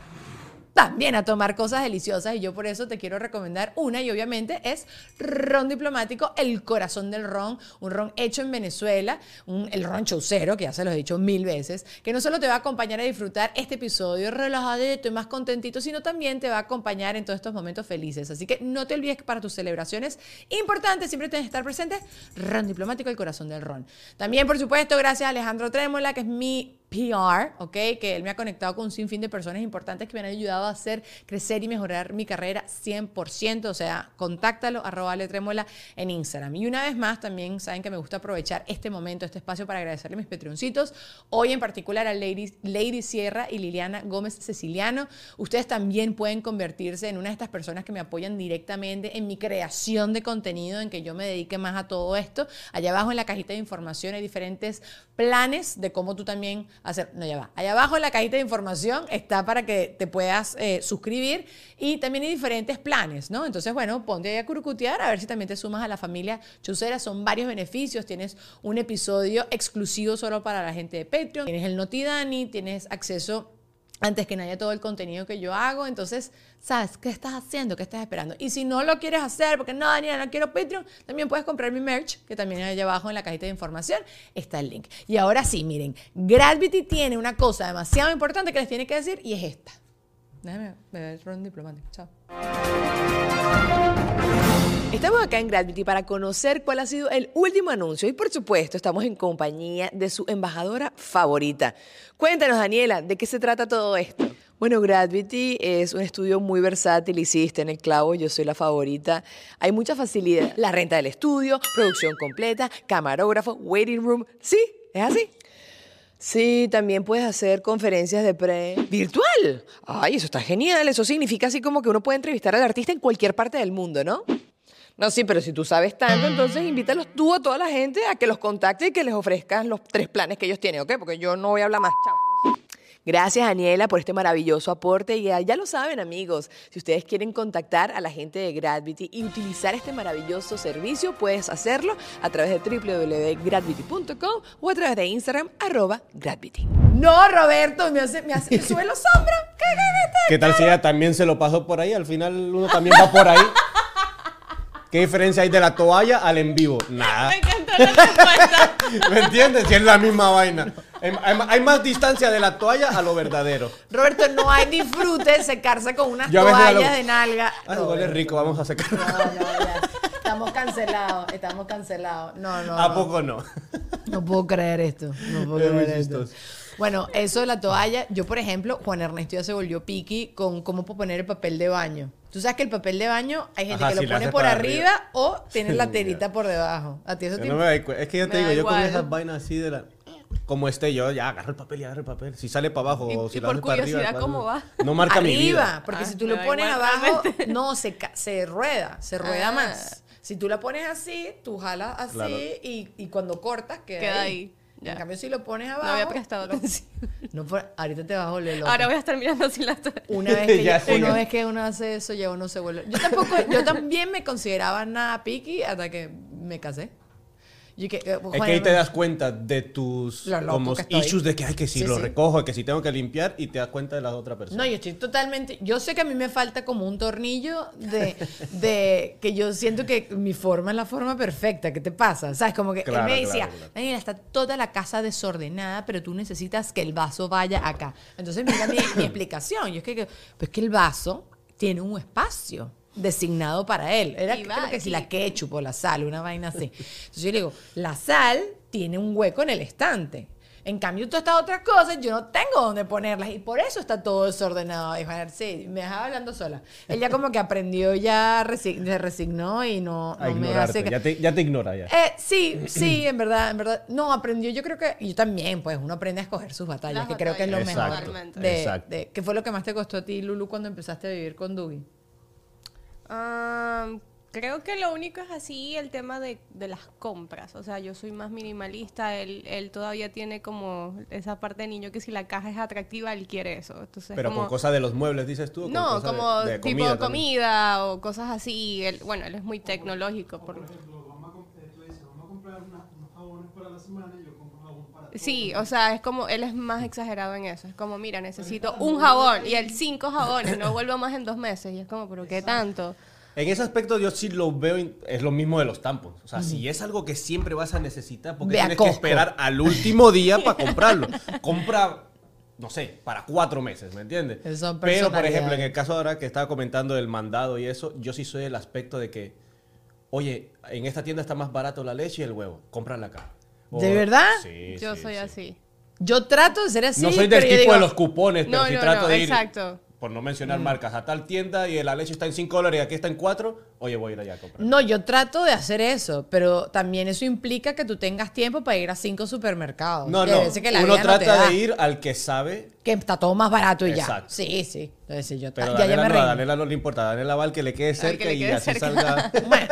también a tomar cosas deliciosas y yo por eso te quiero recomendar una y obviamente es ron diplomático, el corazón del ron, un ron hecho en Venezuela, un- el ron chaucero, que ya se los he dicho mil veces, que no solo te va a acompañar a disfrutar este episodio relajadito y más contentito, sino también te va a acompañar en todos estos momentos felices. Así que no te olvides que para tus celebraciones importantes siempre tienes que estar presente ron diplomático, el corazón del ron. También, por supuesto, gracias a Alejandro Trémola, que es mi PR, ¿ok? Que él me ha conectado con un sinfín de personas importantes que me han ayudado a hacer crecer y mejorar mi carrera 100%. O sea, contáctalo, arroba Ale Trémola en Instagram. Y una vez más, también saben que me gusta aprovechar este momento, este espacio para agradecerle a mis Patreoncitos. Hoy en particular a Lady, Lady Sierra y Liliana Gómez Ceciliano. Ustedes también pueden convertirse en una de estas personas que me apoyan directamente en mi creación de contenido, en que yo me dedique más a todo esto. Allá abajo en la cajita de información hay diferentes planes de cómo tú también hacer. No, ya va. Allá abajo en la cajita de información está para que te puedas eh, suscribir y también hay diferentes planes, ¿no? Entonces, bueno, ponte ahí a curucutear a ver si también te sumas a la familia Chucera. Son varios beneficios. Tienes un episodio exclusivo solo para la gente de Patreon. Tienes el Notidani, tienes acceso antes que nadie todo el contenido que yo hago. Entonces, ¿sabes qué estás haciendo? ¿Qué estás esperando? Y si no lo quieres hacer, porque no, Daniela, no quiero Patreon, también puedes comprar mi merch, que también allá abajo en la cajita de información está el link. Y ahora sí, miren, Gravity tiene una cosa demasiado importante que les tiene que decir y es esta. Déjame beber ron diplomático. Chao. Estamos acá en Gravity para conocer cuál ha sido el último anuncio y por supuesto estamos en compañía de su embajadora favorita. Cuéntanos Daniela, ¿de qué se trata todo esto? Bueno, Gravity es un estudio muy versátil, hiciste en el clavo, yo soy la favorita. Hay mucha facilidad. La renta del estudio, producción completa, camarógrafo, waiting room. Sí, es así. Sí, también puedes hacer conferencias de pre virtual. Ay, eso está genial. Eso significa así como que uno puede entrevistar al artista en cualquier parte del mundo, ¿no? No, sí, pero si tú sabes tanto, entonces invítalos tú a toda la gente a que los contacte y que les ofrezcas los tres planes que ellos tienen, ¿ok? Porque yo no voy a hablar más. Chao. Gracias, Daniela, por este maravilloso aporte. Y ya, ya lo saben, amigos, si ustedes quieren contactar a la gente de Gravity y utilizar este maravilloso servicio, puedes hacerlo a través de www.gravity.com o a través de Instagram, arroba Gravity. No, Roberto, me, hace, me, hace, me sube los hombros. ¿Qué, qué, qué, ¿Qué tal si ella también se lo pasó por ahí? Al final uno también va por ahí. *laughs* ¿Qué diferencia hay de la toalla al en vivo? Nada. Me encantó la respuesta. *laughs* ¿Me entiendes? Si es la misma vaina. Hay, hay- hay más distancia de la toalla a lo verdadero. Roberto, no hay disfrute secarse con unas a lo- toallas de nalga. Ah, No, huele rico, vamos a secar. No, no, ya. Estamos cancelados, estamos cancelados. No, no. ¿A no. poco no? No puedo creer esto. No puedo creer esto. Bueno, eso de la toalla, yo por ejemplo, Juan Ernesto ya se volvió piqui con cómo puedo poner el papel de baño. Tú sabes que el papel de baño hay gente Ajá, que si lo pone por arriba, arriba. o tiene la *laughs* Ya. telita por debajo. A ti eso te no me Es que yo Me te digo, yo con esas vainas así de la. Como esté yo, ya agarro el papel y agarro el papel. Si sale para abajo Y- o si lo para arriba. ¿cómo va? No marca mi arriba, vida. porque Ah, si tú lo pones igual, abajo, realmente. no, se, se rueda, se rueda Ah. más. Si tú la pones así, tú jalas así Claro. y, y cuando cortas queda, Queda ahí. ahí, ya. En cambio, si lo pones abajo... No había prestado lo- atención. *laughs* No, por- ahorita te vas a volver loco. Ahora voy a estar mirando si la toalla. *laughs* Una *laughs* vez que, Ya yo- sé. una vez que uno hace eso, ya uno se vuelve. Yo tampoco, yo también me consideraba nada picky hasta que me casé. Yo que, eh, Es que ahí te das cuenta de tus como issues de que, ay, que si Sí, lo sí. recojo, que si tengo que limpiar y te das cuenta de la otra persona. No, yo estoy totalmente. Yo sé que a mí me falta como un tornillo de, de *laughs* que yo siento que mi forma es la forma perfecta. ¿Qué te pasa? ¿Sabes? Como que Claro, él me decía, claro. Daniela, está toda la casa desordenada, pero tú necesitas que el vaso vaya acá. Entonces, mira mi, mi *laughs* explicación. Yo es que- pues que el vaso tiene un espacio designado para él. Era Y creo va, que si y- la ketchup o la sal, una vaina así. Entonces yo le digo, la sal tiene un hueco en el estante. En cambio, todas estas otras cosas yo no tengo dónde ponerlas y por eso está todo desordenado. Dijo, sí, me dejaba hablando sola. Él ya como que aprendió, ya resi- se resignó y no, A no me hace... Ya te, ya te ignora ya. eh, sí, sí, en verdad, en verdad. No, aprendió, yo creo que, y yo también, pues, uno aprende a escoger sus batallas, Las que creo que es lo batallas, mejor. exacto, De, exacto. de- ¿Qué fue lo que más te costó a ti, Lulu, cuando empezaste a vivir con Dougie? Ah, creo que lo único es así el tema de, de las compras. O sea, yo soy más minimalista. Él, él todavía tiene como esa parte de niño que si la caja es atractiva, él quiere eso. Entonces, Pero como, con cosas de los muebles, dices tú. o con No, cosas de- como de tipo comida comida, o cosas así. Él, bueno, él es muy tecnológico. Por... Por ejemplo, vamos a, eh, tú dices, vamos a comprar una- unos jabones para la semana y yo compro jabón para todo. Sí, o sea, es como, él es más exagerado en eso. Es como, mira, necesito un jabón y él cinco jabones, no vuelvo más en dos meses. Y es como, ¿pero qué tanto? En ese aspecto yo sí lo veo, es lo mismo de los tampons. O sea, si es algo que siempre vas a necesitar, porque Ve tienes que esperar al último día para comprarlo. Compra, no sé, para cuatro meses, ¿me entiendes? Pero, por ejemplo, en el caso ahora que estaba comentando del mandado y eso, yo sí soy del aspecto de que, oye, en esta tienda está más barato la leche y el huevo, cómprala acá. O- ¿De verdad? Sí, Yo sí, soy sí. así. Yo trato de ser así. no soy del pero yo tipo digo, de los cupones, pero No, sí no, trato no, de ir, exacto. por no mencionar Mm. marcas, a tal tienda y la leche está en 5 dólares y aquí está en 4, oye, voy a ir allá a comprar. No, yo trato de hacer eso, pero también eso implica que tú tengas tiempo para ir a cinco supermercados. No, no. que la Uno trata de ir al que sabe, Que está todo más barato y ya. Exacto. Sí, sí. Entonces, sí, yo pero ya, ya me no, a. Daniela no le importa. A Daniela va al que le quede cerca que le y quede así cerca. salga. *laughs* Bueno,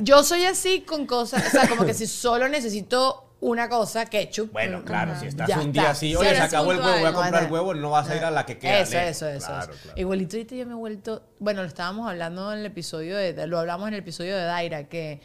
yo soy así con cosas, o sea, como que si solo necesito una cosa, ketchup. Bueno, claro, ajá, si estás ya un día está. así, Sí, oye, se acabó el huevo, voy a comprar huevo, no vas a ir a la que queda. Eso, lejos. eso, eso. Claro, eso. claro. Igualito ahorita yo me he vuelto, bueno, lo estábamos hablando en el episodio de, lo hablamos en el episodio de Daira, que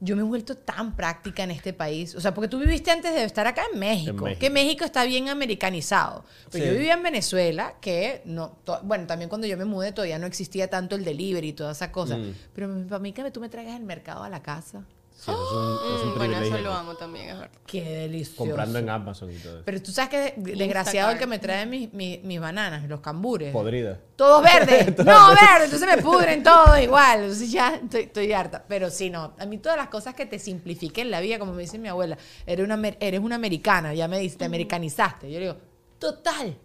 yo me he vuelto tan práctica en este país. O sea, porque tú viviste antes de estar acá en México, En México. que México está bien americanizado. Pero Sí. yo vivía en Venezuela, que no, to- bueno, también cuando yo me mudé todavía no existía tanto el delivery y todas esas cosas. Mm. Pero para mí que tú me traigas el mercado a la casa, Sí, eso es un, es un Mm, bueno, eso lo amo también, es verdad. qué delicioso. Comprando en Amazon y todo eso. Pero tú sabes que de- desgraciado el que me trae mis, mis, mis bananas, los cambures. Podrida. Todos verdes. *laughs* no, verdes. Entonces me pudren todo igual. Entonces ya estoy, estoy harta. Pero sí, no. A mí todas las cosas que te simplifiquen la vida, como me dice mi abuela, eres una, amer- eres una americana, ya me dice, te americanizaste. Yo le digo, total.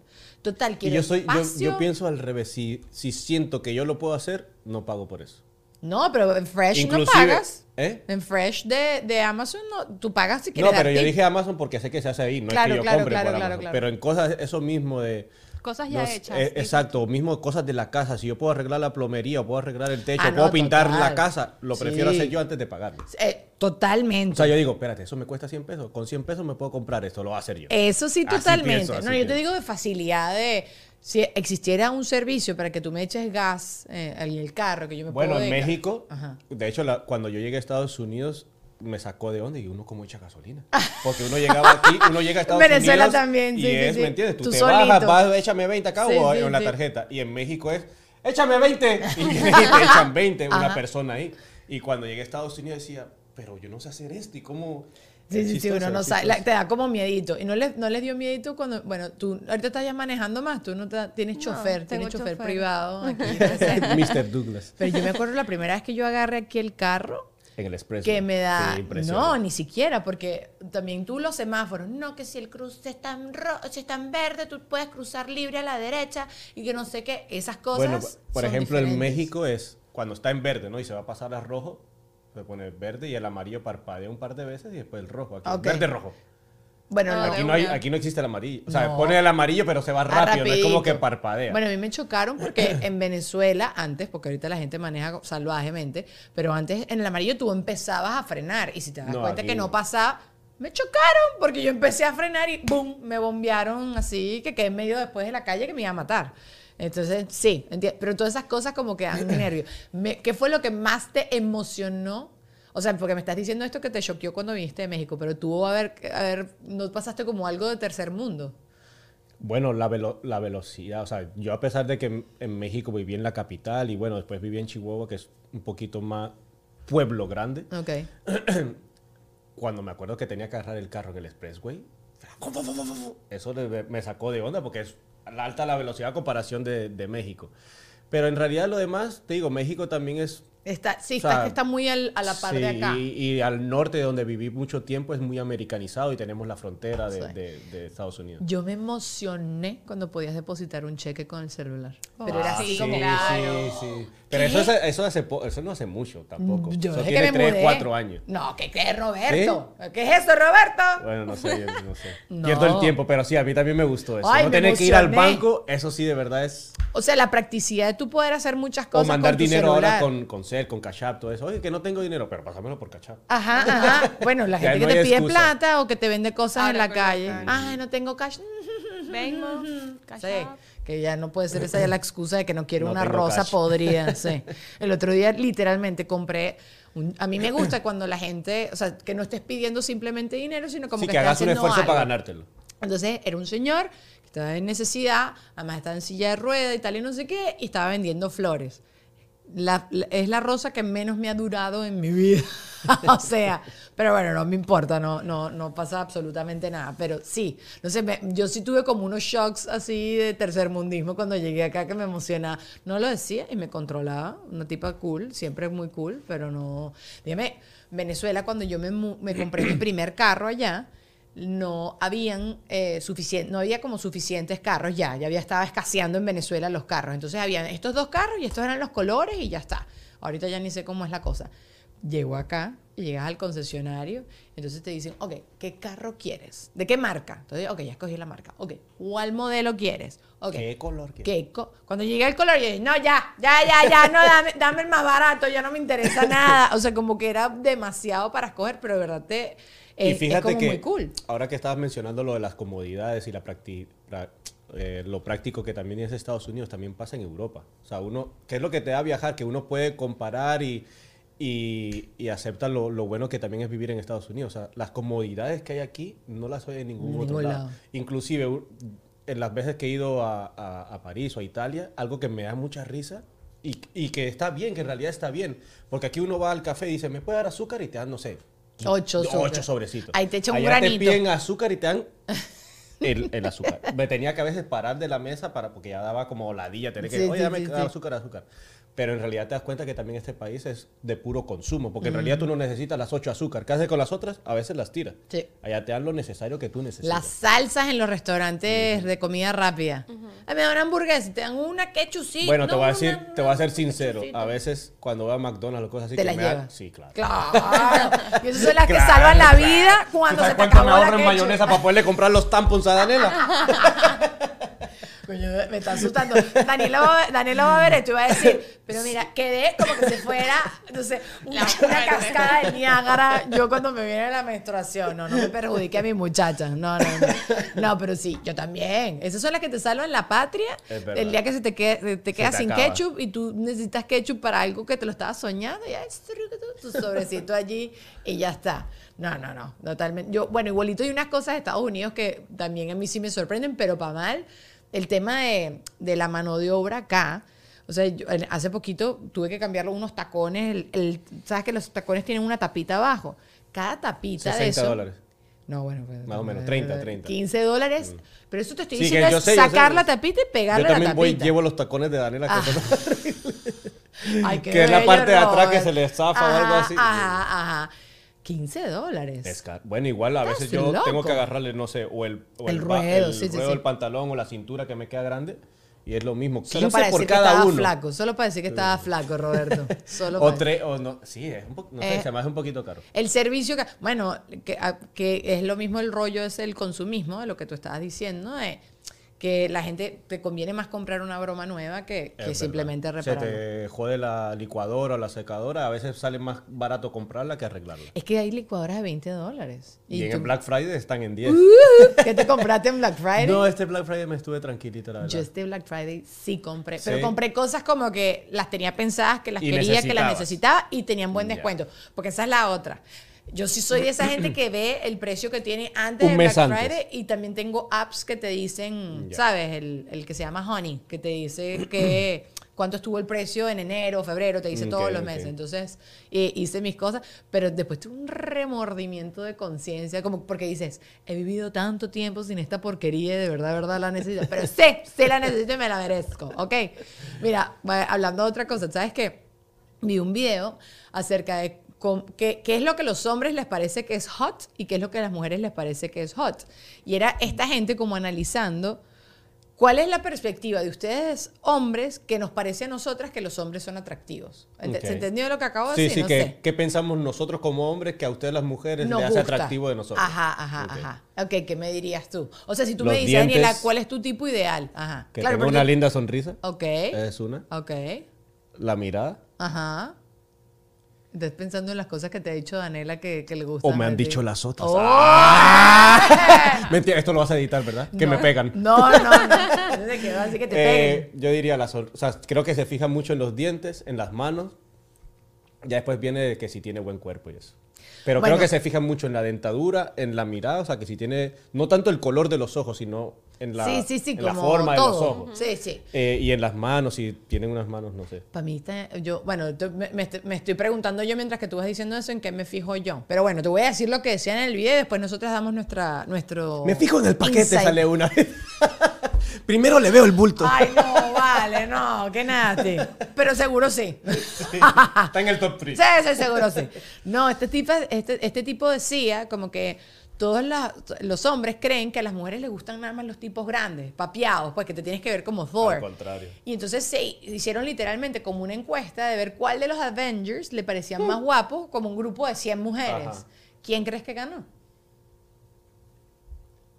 Total, Y quiero yo, soy, yo, espacio. yo pienso al revés. Si, si siento que yo lo puedo hacer, no pago por eso. No, pero en Fresh no pagas. ¿Eh? En Fresh de, de Amazon no, tú pagas si quieres No, pero yo tip. dije Amazon porque sé que se hace ahí, no Claro, es que yo claro, compre claro, por Amazon. Pero en cosas, eso mismo de... Cosas ya no hechas. eh, exacto, mismo cosas de la casa. Si yo puedo arreglar la plomería, o puedo arreglar el techo, Ah, puedo no, pintar total. la casa, lo prefiero Sí. hacer yo antes de pagarlo. Eh, totalmente. O sea, yo digo, espérate, eso me cuesta 100 pesos. Con 100 pesos me puedo comprar esto, lo voy a hacer yo. Eso sí, Así totalmente. pienso, así no, yo te digo de facilidad de si existiera un servicio para que tú me eches gas eh, en el carro, que yo me Bueno, en México, Ajá. de hecho, la- cuando yo llegué a Estados Unidos, me sacó de onda y uno como echa gasolina. Porque uno llegaba aquí, uno llega a Estados Venezuela Unidos también, y sí, sí, es, sí. ¿me entiendes? Tú, Tú te solito. bajas, vas, échame 20 acá o en la tarjeta. Y en México es, échame 20. Y *laughs* y te echan 20, una persona ahí. Y cuando llegué a Estados Unidos decía, pero yo no sé hacer esto y cómo... Sí, sí, sí, uno no sabe, la- te da como miedito. Y no les, no les dio miedito cuando, bueno, tú ahorita estás ya manejando más, tú no te- tienes No, chofer, tengo tienes chofer, chofer. privado. aquí. *laughs* Mr. Douglas Pero yo me acuerdo la primera vez que yo agarré aquí el carro, en el Expreso. que me da... Sí, no, ni siquiera, porque también tú los semáforos, no, que si el cruce está en, ro- si está en verde, tú puedes cruzar libre a la derecha y que no sé qué, esas cosas Bueno, por- son ejemplo, en diferentes. México es cuando está en verde, ¿no? Y se va a pasar a rojo, se pone verde y el amarillo parpadea un par de veces y después el rojo. Aquí, Ok. verde, rojo. Bueno, no, Aquí no, hay, aquí no existe el amarillo. O sea, No. pone el amarillo, pero se va Ah, rápido. No es como que parpadea. Bueno, a mí me chocaron porque *clears throat* en Venezuela, antes, porque ahorita la gente maneja salvajemente, pero antes en el amarillo tú empezabas a frenar y si te das No, cuenta que no no. pasaba, me chocaron porque yo empecé a frenar y ¡boom! Me bombearon así que quedé en medio después de la calle que me iba a matar. Entonces, sí, pero todas esas cosas como que dan nervios. ¿Qué fue lo que más te emocionó? O sea, porque me estás diciendo esto que te choqueó cuando viniste de México, pero tú, a ver, a ver, no pasaste como algo de tercer mundo. Bueno, la, velo- la velocidad. O sea, yo a pesar de que en, en México viví en la capital y bueno, después viví en Chihuahua, que es un poquito más pueblo grande. Ok. *clears throat* Cuando me acuerdo que tenía que agarrar el carro en el expressway, eso me sacó de onda porque es alta la velocidad a comparación de, de México. Pero en realidad lo demás, te digo, México también es Está, sí, O está, sea, está muy al- a la par de acá. Y, y al norte, donde viví mucho tiempo, es muy americanizado y tenemos la frontera de, de- de Estados Unidos. Yo me emocioné cuando podías depositar un cheque con el celular. Pero Oh, era Ah, así sí, como... claro. sí, sí. Pero eso, es- eso, hace eso no hace mucho tampoco. Yo eso tiene que me 3, mudé. 4 años. No, ¿qué qué, Roberto? ¿Qué es eso, Roberto? Bueno, no sé, yo no sé. *laughs* No. Pierdo el tiempo, pero sí, a mí también me gustó eso. Ay, no tener que ir al banco, eso sí, de verdad es... O sea, la practicidad de tú poder hacer muchas O cosas mandar con tu dinero ahora con, con Con Cash App, todo eso. Oye, que no tengo dinero, pero pásamelo por Cash App. Ajá, ajá. Bueno, la *laughs* gente no que te pide excusa. plata o que te vende cosas en Ahora la con la calle. Ay, no tengo cash. *laughs* Vengo, cash Sí, up. que ya no puede ser esa ya la excusa de que no quiero No una tengo rosa cash. podrida. *laughs* Sí. El otro día literalmente compré. un- a mí me gusta cuando la gente, o sea, que no estés pidiendo simplemente dinero, sino como sí, que, que estés hagas un haciendo esfuerzo para algo. ganártelo. Entonces era un señor que estaba en necesidad, además estaba en silla de rueda y tal y no sé qué, y estaba vendiendo flores. La- es la rosa que menos me ha durado en mi vida. *laughs* o sea, pero bueno, no me importa, no, no, no pasa absolutamente nada. Pero sí, no sé, me- yo sí tuve como unos shocks así de tercermundismo cuando llegué acá que me emocionaba. No lo decía y me controlaba, una tipa cool, siempre muy cool, pero no. Dígame, Venezuela, cuando yo me, me compré mi primer carro allá, no habían eh, suficien- no había como suficientes carros ya, ya había estaba escaseando en Venezuela los carros. Entonces habían estos dos carros y estos eran los colores y ya está. Ahorita ya ni sé cómo es la cosa. Llego acá llegas al concesionario, entonces te dicen, ok, ¿qué carro quieres? ¿De qué marca? Entonces, ok, ya escogí la marca. Ok, ¿cuál modelo quieres? ¿Qué color quieres? ¿Qué co- Cuando llegué al color, yo dije, no, ya, ya, ya, ya, no, dame, dame el más barato, ya no me interesa nada. O sea, como que era demasiado para escoger, pero de verdad te, y es, es fíjate como que muy cool. ahora que estabas mencionando lo de las comodidades y la pra- eh, lo práctico que también es Estados Unidos, también pasa en Europa. O sea, uno, ¿qué es lo que te da viajar? Que uno puede comparar y, y, y acepta lo, lo bueno que también es vivir en Estados Unidos. O sea, las comodidades que hay aquí no las hay en ningún otro lado. lado. Inclusive, en las veces que he ido a, a- a París o a Italia, algo que me da mucha risa y, y que está bien, que en realidad está bien. Porque aquí uno va al café y dice, ¿me puede dar azúcar? Y te dan, no sé, Ocho ocho sobrecitos. Ahí te echa un Allá granito. te piden azúcar y te dan *laughs* el, el azúcar. Me tenía que a veces parar de la mesa para, porque ya daba como ladilla, tener que, Sí, oye, sí, dame sí. azúcar, azúcar. Pero en realidad te das cuenta que también este país es de puro consumo, porque en realidad tú no necesitas las ocho azúcar. ¿Qué haces con las otras? A veces las tiras. Sí. Allá te dan lo necesario que tú necesitas. Las salsas en los restaurantes de comida rápida. Ay, me dan una hamburguesa te dan una ketchup. bueno, te voy a decir, una- te voy a ser sincero. A veces cuando voy a McDonald's o cosas así, Te que las me dan- llevas. Sí, claro. Claro. Y esas son las que *laughs* Claro, salvan la vida ¿Tú cuando sabes se te cuánto acabó me ketchup? mayonesa para poderle comprar los tampons a Daniela? *laughs* Coño, me está asustando. Daniela va, a ver- Daniela va a ver esto y va a decir, pero mira, quedé como que si fuera, no sé, una, una cascada de Niágara yo cuando me viene la menstruación. No, no me perjudique a mi muchacha. No, no, no. No, pero sí, yo también. Esas son las que te salvan la patria el día que se te, quede, te quedas sin acaba. ketchup y tú necesitas ketchup para algo que te lo estabas soñando. Y ya, tu sobrecito allí y ya está. No, no, no, totalmente. Yo, bueno, igualito hay unas cosas de Estados Unidos que también a mí sí me sorprenden, pero para mal. El tema de, de la mano de obra acá. O sea, yo, hace poquito tuve que cambiarle unos tacones. El, el- ¿Sabes que los tacones tienen una tapita abajo? Cada tapita de 60 eso. dólares. No, bueno, pues, Más o menos, 30, 30. 15 dólares. Pero eso te estoy Sí, que diciendo yo es sé, yo sé. sacar la tapita y pegarle Yo la también tapita. voy, llevo los tacones de Daniela, que Ah. son *laughs* Ay, qué que es la parte de atrás que Robert. se le zafa o algo Ajá, así. Ajá, ajá. 15 dólares. Es ca- Bueno, igual a veces yo loco. tengo que agarrarle, no sé, o el, o El ba- ruedo, el sí, sí, ruedo sí. del pantalón o la cintura que me queda grande. Y es lo mismo. 15 Solo para por decir que cada estaba uno. flaco. Solo para decir que estaba flaco, Roberto. *laughs* Solo O tres, o no. Sí, es un, no sé, Eh, se me hace un poquito caro. El servicio que, bueno, que, a- que es lo mismo el rollo, es el consumismo, de lo que tú estabas diciendo, de que la gente te conviene más comprar una broma nueva que, simplemente Se repararla. te jode la licuadora o la secadora. A veces sale más barato comprarla que arreglarla. Es que hay licuadoras de 20 dólares. Y, en tú- el Black Friday están en 10. ¿Qué te compraste en Black Friday? No, este Black Friday me estuve tranquilito, la verdad. Yo este Black Friday sí compré, Sí. pero compré cosas como que las tenía pensadas, que las Y quería, que las necesitaba y tenían buen descuento, porque esa es la otra. Yo sí soy de esa gente que ve el precio que tiene antes mes Black antes. Friday y también tengo apps que te dicen. ¿sabes? El, el que se llama Honey, que te dice que *clears throat* cuánto estuvo el precio en enero, febrero, te dice Ok, todos los meses. Entonces eh, hice mis cosas, pero después tuve un remordimiento de conciencia, como porque dices, he vivido tanto tiempo sin esta porquería de verdad, de verdad la necesito. Pero sí, sí la necesito y me la merezco, ¿ok? Mira, hablando de otra cosa, ¿sabes qué? Vi un video acerca de qué, qué es lo que los hombres les parece que es hot y qué es lo que a las mujeres les parece que es hot. Y era esta gente como analizando cuál es la perspectiva de ustedes hombres que nos parece a nosotras que los hombres son atractivos. Ente- Ok. ¿Se entendió lo que acabo de Sí, decir? sí, no que. ¿qué pensamos nosotros como hombres que a ustedes las mujeres Nos les hace gusta. atractivo de nosotros? Ajá, ajá, Ok. ajá. Ok, ¿qué me dirías tú? O sea, si tú Los me dices, Daniela, dientes. ¿cuál es tu tipo ideal? Ajá. Que claro, tenga porque- una linda sonrisa. Ok. Es una. Ok. La mirada. Ajá. Estás pensando en las cosas que te ha dicho Daniela que, que le gustan. O me han dicho las otras. ¡Oh! *laughs* Mentira, esto lo vas a editar, ¿verdad? Que me No, pegan. No, no, no. Entonces, que va así que te Eh, peguen. yo diría la sol- O sea, creo que se fija mucho en los dientes, en las manos. Ya después viene de que si tiene buen cuerpo y eso. Pero Bueno. creo que se fijan mucho en la dentadura, en la mirada, o sea, que si tiene, no tanto el color de los ojos, sino en la, sí, sí, sí, en la forma todo. de los ojos. Sí, sí. Eh, y en las manos, si tienen unas manos, no sé. Para mí está, yo, bueno, me, me estoy- preguntando yo mientras que tú vas diciendo eso, en qué me fijo yo. Pero bueno, te voy a decir lo que decían en el video y después nosotros damos nuestra, nuestro Me fijo en el paquete, insight. sale una. *laughs* Primero le veo el bulto. Ay, no, vale, no, qué nasty. Pero seguro sí. *laughs* Está en el top 3. Sí, sí, seguro sí. No, este tipo, este, este tipo decía como que todos la- los hombres creen que a las mujeres les gustan nada más los tipos grandes, papeados, pues que te tienes que ver como Thor. Al contrario. Y entonces se hicieron literalmente como una encuesta de ver cuál de los Avengers le parecían más guapos, como un grupo de 100 mujeres. Ajá. ¿Quién crees que ganó?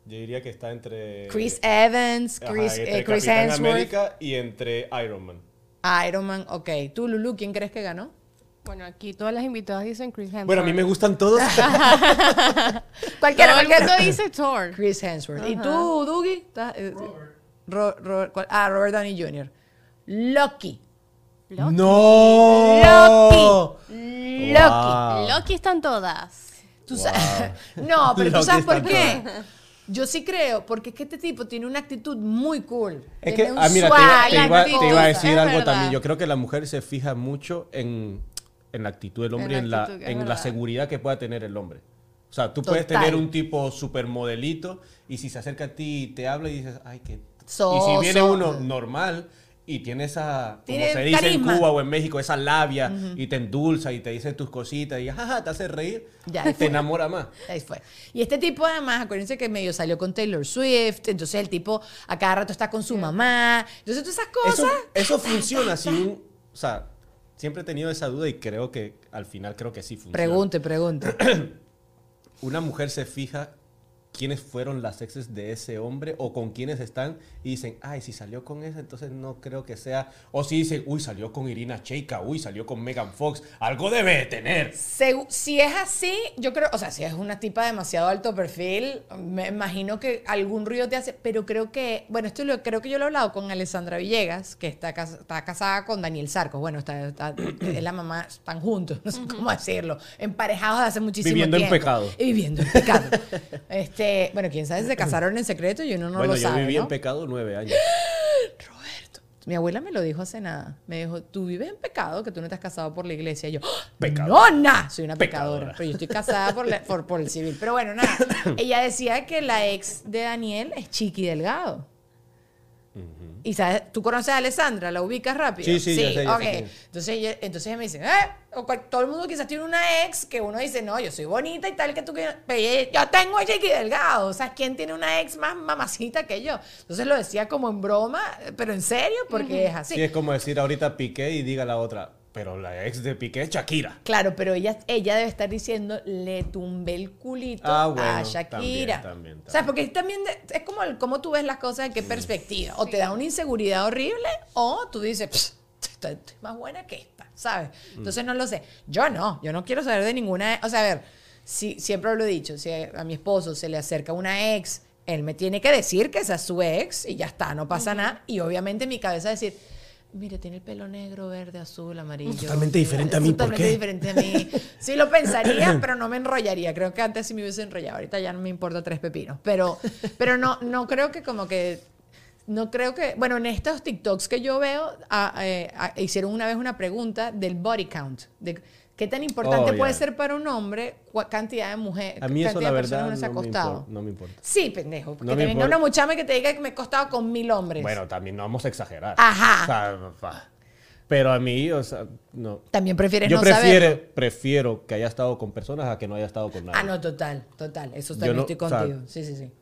Yo diría que está entre. Chris Evans, Ajá, Chris, entre eh, Chris Hemsworth, América y entre Iron Man. Iron Man. Ok, tú, Lulu, ¿quién crees que ganó? Bueno, aquí todas las invitadas dicen Chris Hemsworth. Bueno, a mí me gustan todos. *laughs* Cualquiera, Todo el mundo dice Thor. Chris Hemsworth. ¿Y tú, Dougie? ¿Estás- eh, Ro- Ro- ¿cuál? ah, Robert Downey Jr. Loki. Loki. ¡No! Loki. Wow. Loki están todas. Tú sabes- *laughs* no, pero tú Loki sabes por qué. Yo sí creo, porque es que este tipo tiene una actitud muy cool. Es Tiene que, un ah, mira, te, iba- te iba, actitud, te iba a decir Es algo verdad. también. Yo creo que la mujer se fija mucho en, en la actitud del hombre y En la en la seguridad que pueda tener el hombre. O sea, tú puedes tener un tipo super modelito y si se acerca a ti y te habla y dices, ay, qué... Soso. Y si viene uno normal y tiene esa, como se dice carisma. en Cuba o en México, esa labia y te endulza y te dice tus cositas y jaja, te hace reír, Ya, te enamora más. Ahí fue. Y este tipo, además, acuérdense que medio salió con Taylor Swift, entonces el tipo a cada rato está con su mamá. Entonces, todas esas Eso, cosas. eso funciona si un... O sea, siempre he tenido esa duda y creo que al final creo que sí funciona. Pregunte, pregunte. *clears throat* Una mujer se fija quiénes fueron las exes de ese hombre o con quiénes están y dicen, ay, si salió con esa, entonces no creo que sea. O si dicen, uy, salió con Irina Cheika, uy, salió con Megan Fox, algo debe de tener. Segu- si es así, yo creo, o sea, si es una tipa demasiado alto perfil, me imagino que algún ruido te hace, pero creo que, bueno, esto lo, creo que yo lo he hablado con Alessandra Villegas, que está, cas- está casada con Daniel Sarcos, bueno, está, está- es la mamá, están juntos, no sé cómo decirlo, emparejados de hace muchísimo Viviendo en tiempo. pecado. Y viviendo en pecado. este, *laughs* bueno, quién sabe si se casaron en secreto y uno no bueno, lo yo sabe, viví ¿no? en pecado nueve años. Mi abuela me lo dijo hace nada. Me dijo, tú vives en pecado, que tú no estás casado por la iglesia. Y yo, Pecadora. no, nah, soy una pecadora. Pecadora. Pero yo estoy casada por, la- por, por el civil. Pero bueno, nada. *coughs* Ella decía que la ex de Daniel es Chiqui Delgado. Y sabes, tú conoces a Alessandra, la ubicas rápido. Sí, sí, ya sé, ya sé ok. quién es. Entonces, ella, entonces ella me dice, eh, o cual- todo el mundo quizás tiene una ex que uno dice, no, yo soy bonita y tal que tú ella, yo tengo a Chiqui Delgado. O sea, ¿quién tiene una ex más mamacita que yo? Entonces lo decía como en broma, pero en serio, porque es así. Sí. es como decir ahorita Piqué y diga la otra, pero la ex de Piqué es Shakira. Claro, pero ella, ella debe estar diciendo, le tumbé el culito Ah, bueno, a Shakira. también, también, también. O sea, porque también de- es como el, cómo tú ves las cosas, en qué perspectiva. O te da una inseguridad horrible, o tú dices, "Pss, estoy, estoy más buena que esta, ¿sabes? Entonces no lo sé. Yo no, yo no quiero saber de ninguna. O sea, a ver, si, siempre lo he dicho, si a mi esposo se le acerca una ex, él me tiene que decir que esa es su ex y ya está, no pasa nada. Y obviamente en mi cabeza decir, mire, tiene el pelo negro, verde, azul, amarillo. Totalmente diferente a mí, ¿por Totalmente qué? diferente a mí. Sí lo pensaría, *clears throat* pero no me enrollaría. Creo que antes sí me hubiese enrollado. Ahorita ya no me importa tres pepinos. Pero, pero no, no creo que como que No creo que. Bueno, en estos TikToks que yo veo, ah, eh, ah, hicieron una vez una pregunta del body count. De qué tan importante Oh, puede ser para un hombre cantidad de mujeres. A mí eso, la verdad, uno se ha no me, importa, no me importa. Sí, pendejo. Que No te venga una muchacha que te diga que me he acostado con mil hombres. Bueno, también no vamos a exagerar. Ajá. O sea, fa. pero a mí, o sea, no. También prefieres Yo no prefiero, saberlo. prefiero que haya estado con personas a que no haya estado con nadie. Ah, no, total, total. Eso Yo también no- estoy o sea, contigo. sí, sí, sí.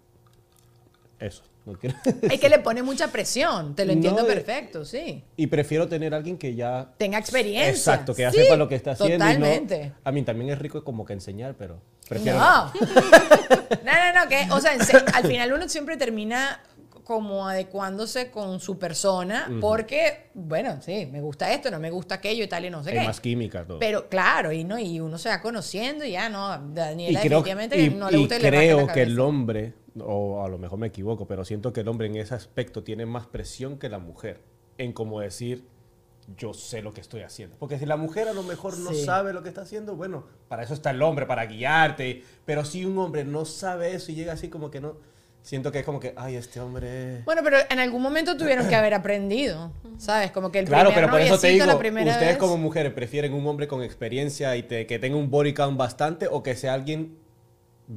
Eso. No quiero- Es que le pone mucha presión. Te lo entiendo No, eh, perfecto, sí. y prefiero tener a alguien que ya... Tenga experiencia. Exacto, que ya Sí, sepa lo que está haciendo. y no- Totalmente. a mí también es rico como que enseñar, pero prefiero... No. no, *laughs* no, no, que, o sea, al final uno siempre termina como adecuándose con su persona, porque, bueno, sí, me gusta esto, no me gusta aquello y tal, y no sé Hay qué. más química, todo. Pero claro, y no, y uno se va conociendo y ya, no, y Daniela creo, definitivamente y- no le y gusta rasque creo que el hombre, o a lo mejor me equivoco, pero siento que el hombre en ese aspecto tiene más presión que la mujer en como decir yo sé lo que estoy haciendo. Porque si la mujer a lo mejor no Sí. sabe lo que está haciendo, bueno, para eso está el hombre, para guiarte. Pero si un hombre no sabe eso y llega así como que no, siento que es como que, ay, este hombre... Bueno, pero en algún momento tuvieron que haber aprendido, ¿sabes? Como que el Claro, primer pero por eso te digo, ustedes vez- como mujeres prefieren un hombre con experiencia y te- que tenga un body count bastante o que sea alguien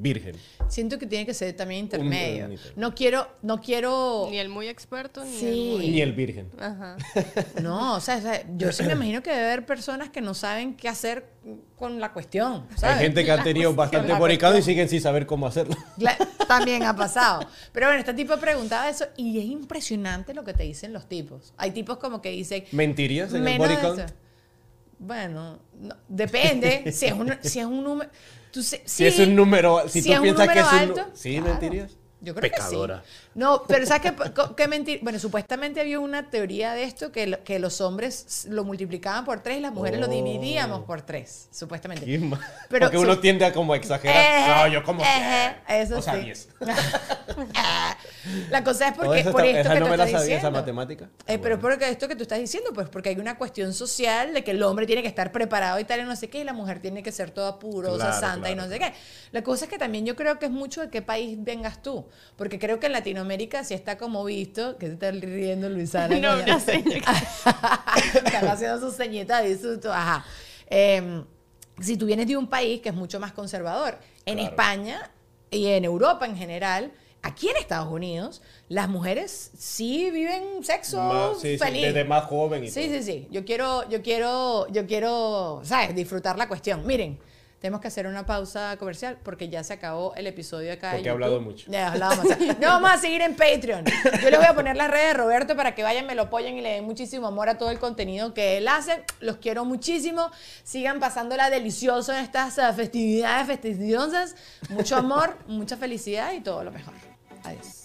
virgen. Siento que tiene que ser también intermedio. un intermedio. No quiero, no quiero... Ni el muy experto, ni Sí. el muy... Ni el virgen. Ajá. *laughs* No, o sea, o sea, yo sí me imagino que debe haber personas que no saben qué hacer con la cuestión. ¿sabes? Hay gente que ha tenido bastante count y siguen sin saber cómo hacerlo. *laughs* También ha pasado. Pero bueno, este tipo preguntaba eso y es impresionante lo que te dicen los tipos. Hay tipos como que dicen... ¿Mentirías en el. Bueno, no, depende. si, es un, si es un número... tú Si es un número, si, tú es un piensas que es un... alto, ¿Sí claro. mentirías? Yo creo Pecadora. que sí. No, pero ¿sabes qué, qué mentir? Bueno, supuestamente había una teoría de esto que, lo- que los hombres lo multiplicaban por tres y las mujeres lo dividíamos por tres, supuestamente. Pero Porque uno tiende a como exagerar. Eh, no, yo como... eh, eso o sea, sí. 10. *laughs* La cosa es porque eso por está- esto esa que no tú me la estás sabía, esa diciendo. matemática. Eh, pero porque esto que tú estás diciendo, pues porque hay una cuestión social de que el hombre tiene que estar preparado y tal y no sé qué, y la mujer tiene que ser toda purosa, Claro, santa y no sé qué. La cosa es que también yo creo que es mucho de qué país vengas tú, porque creo que en Latinoamérica sí está como visto, que se está riendo Luisana. No, una seña *laughs* Están haciendo sus señitas y su... tu- Ajá. Eh, si tú vienes de un país que es mucho más conservador, en Claro. España y en Europa en general, aquí en Estados Unidos, las mujeres sí viven sexo Más- sí, sí, feliz. desde más joven y Sí, todo. sí, sí. Yo quiero, yo quiero, yo quiero, ¿sabes? Disfrutar la cuestión. Miren, tenemos que hacer una pausa comercial porque ya se acabó el episodio acá. Porque he hablado mucho. Ya hablábamos. *laughs* No vamos a seguir en Patreon. Yo les voy a poner las redes de Roberto para que vayan, me lo apoyen y le den muchísimo amor a todo el contenido que él hace. Los quiero muchísimo. Sigan pasándola delicioso en estas eh, festividades festiviosas. Mucho amor, mucha felicidad y todo lo mejor. Adiós.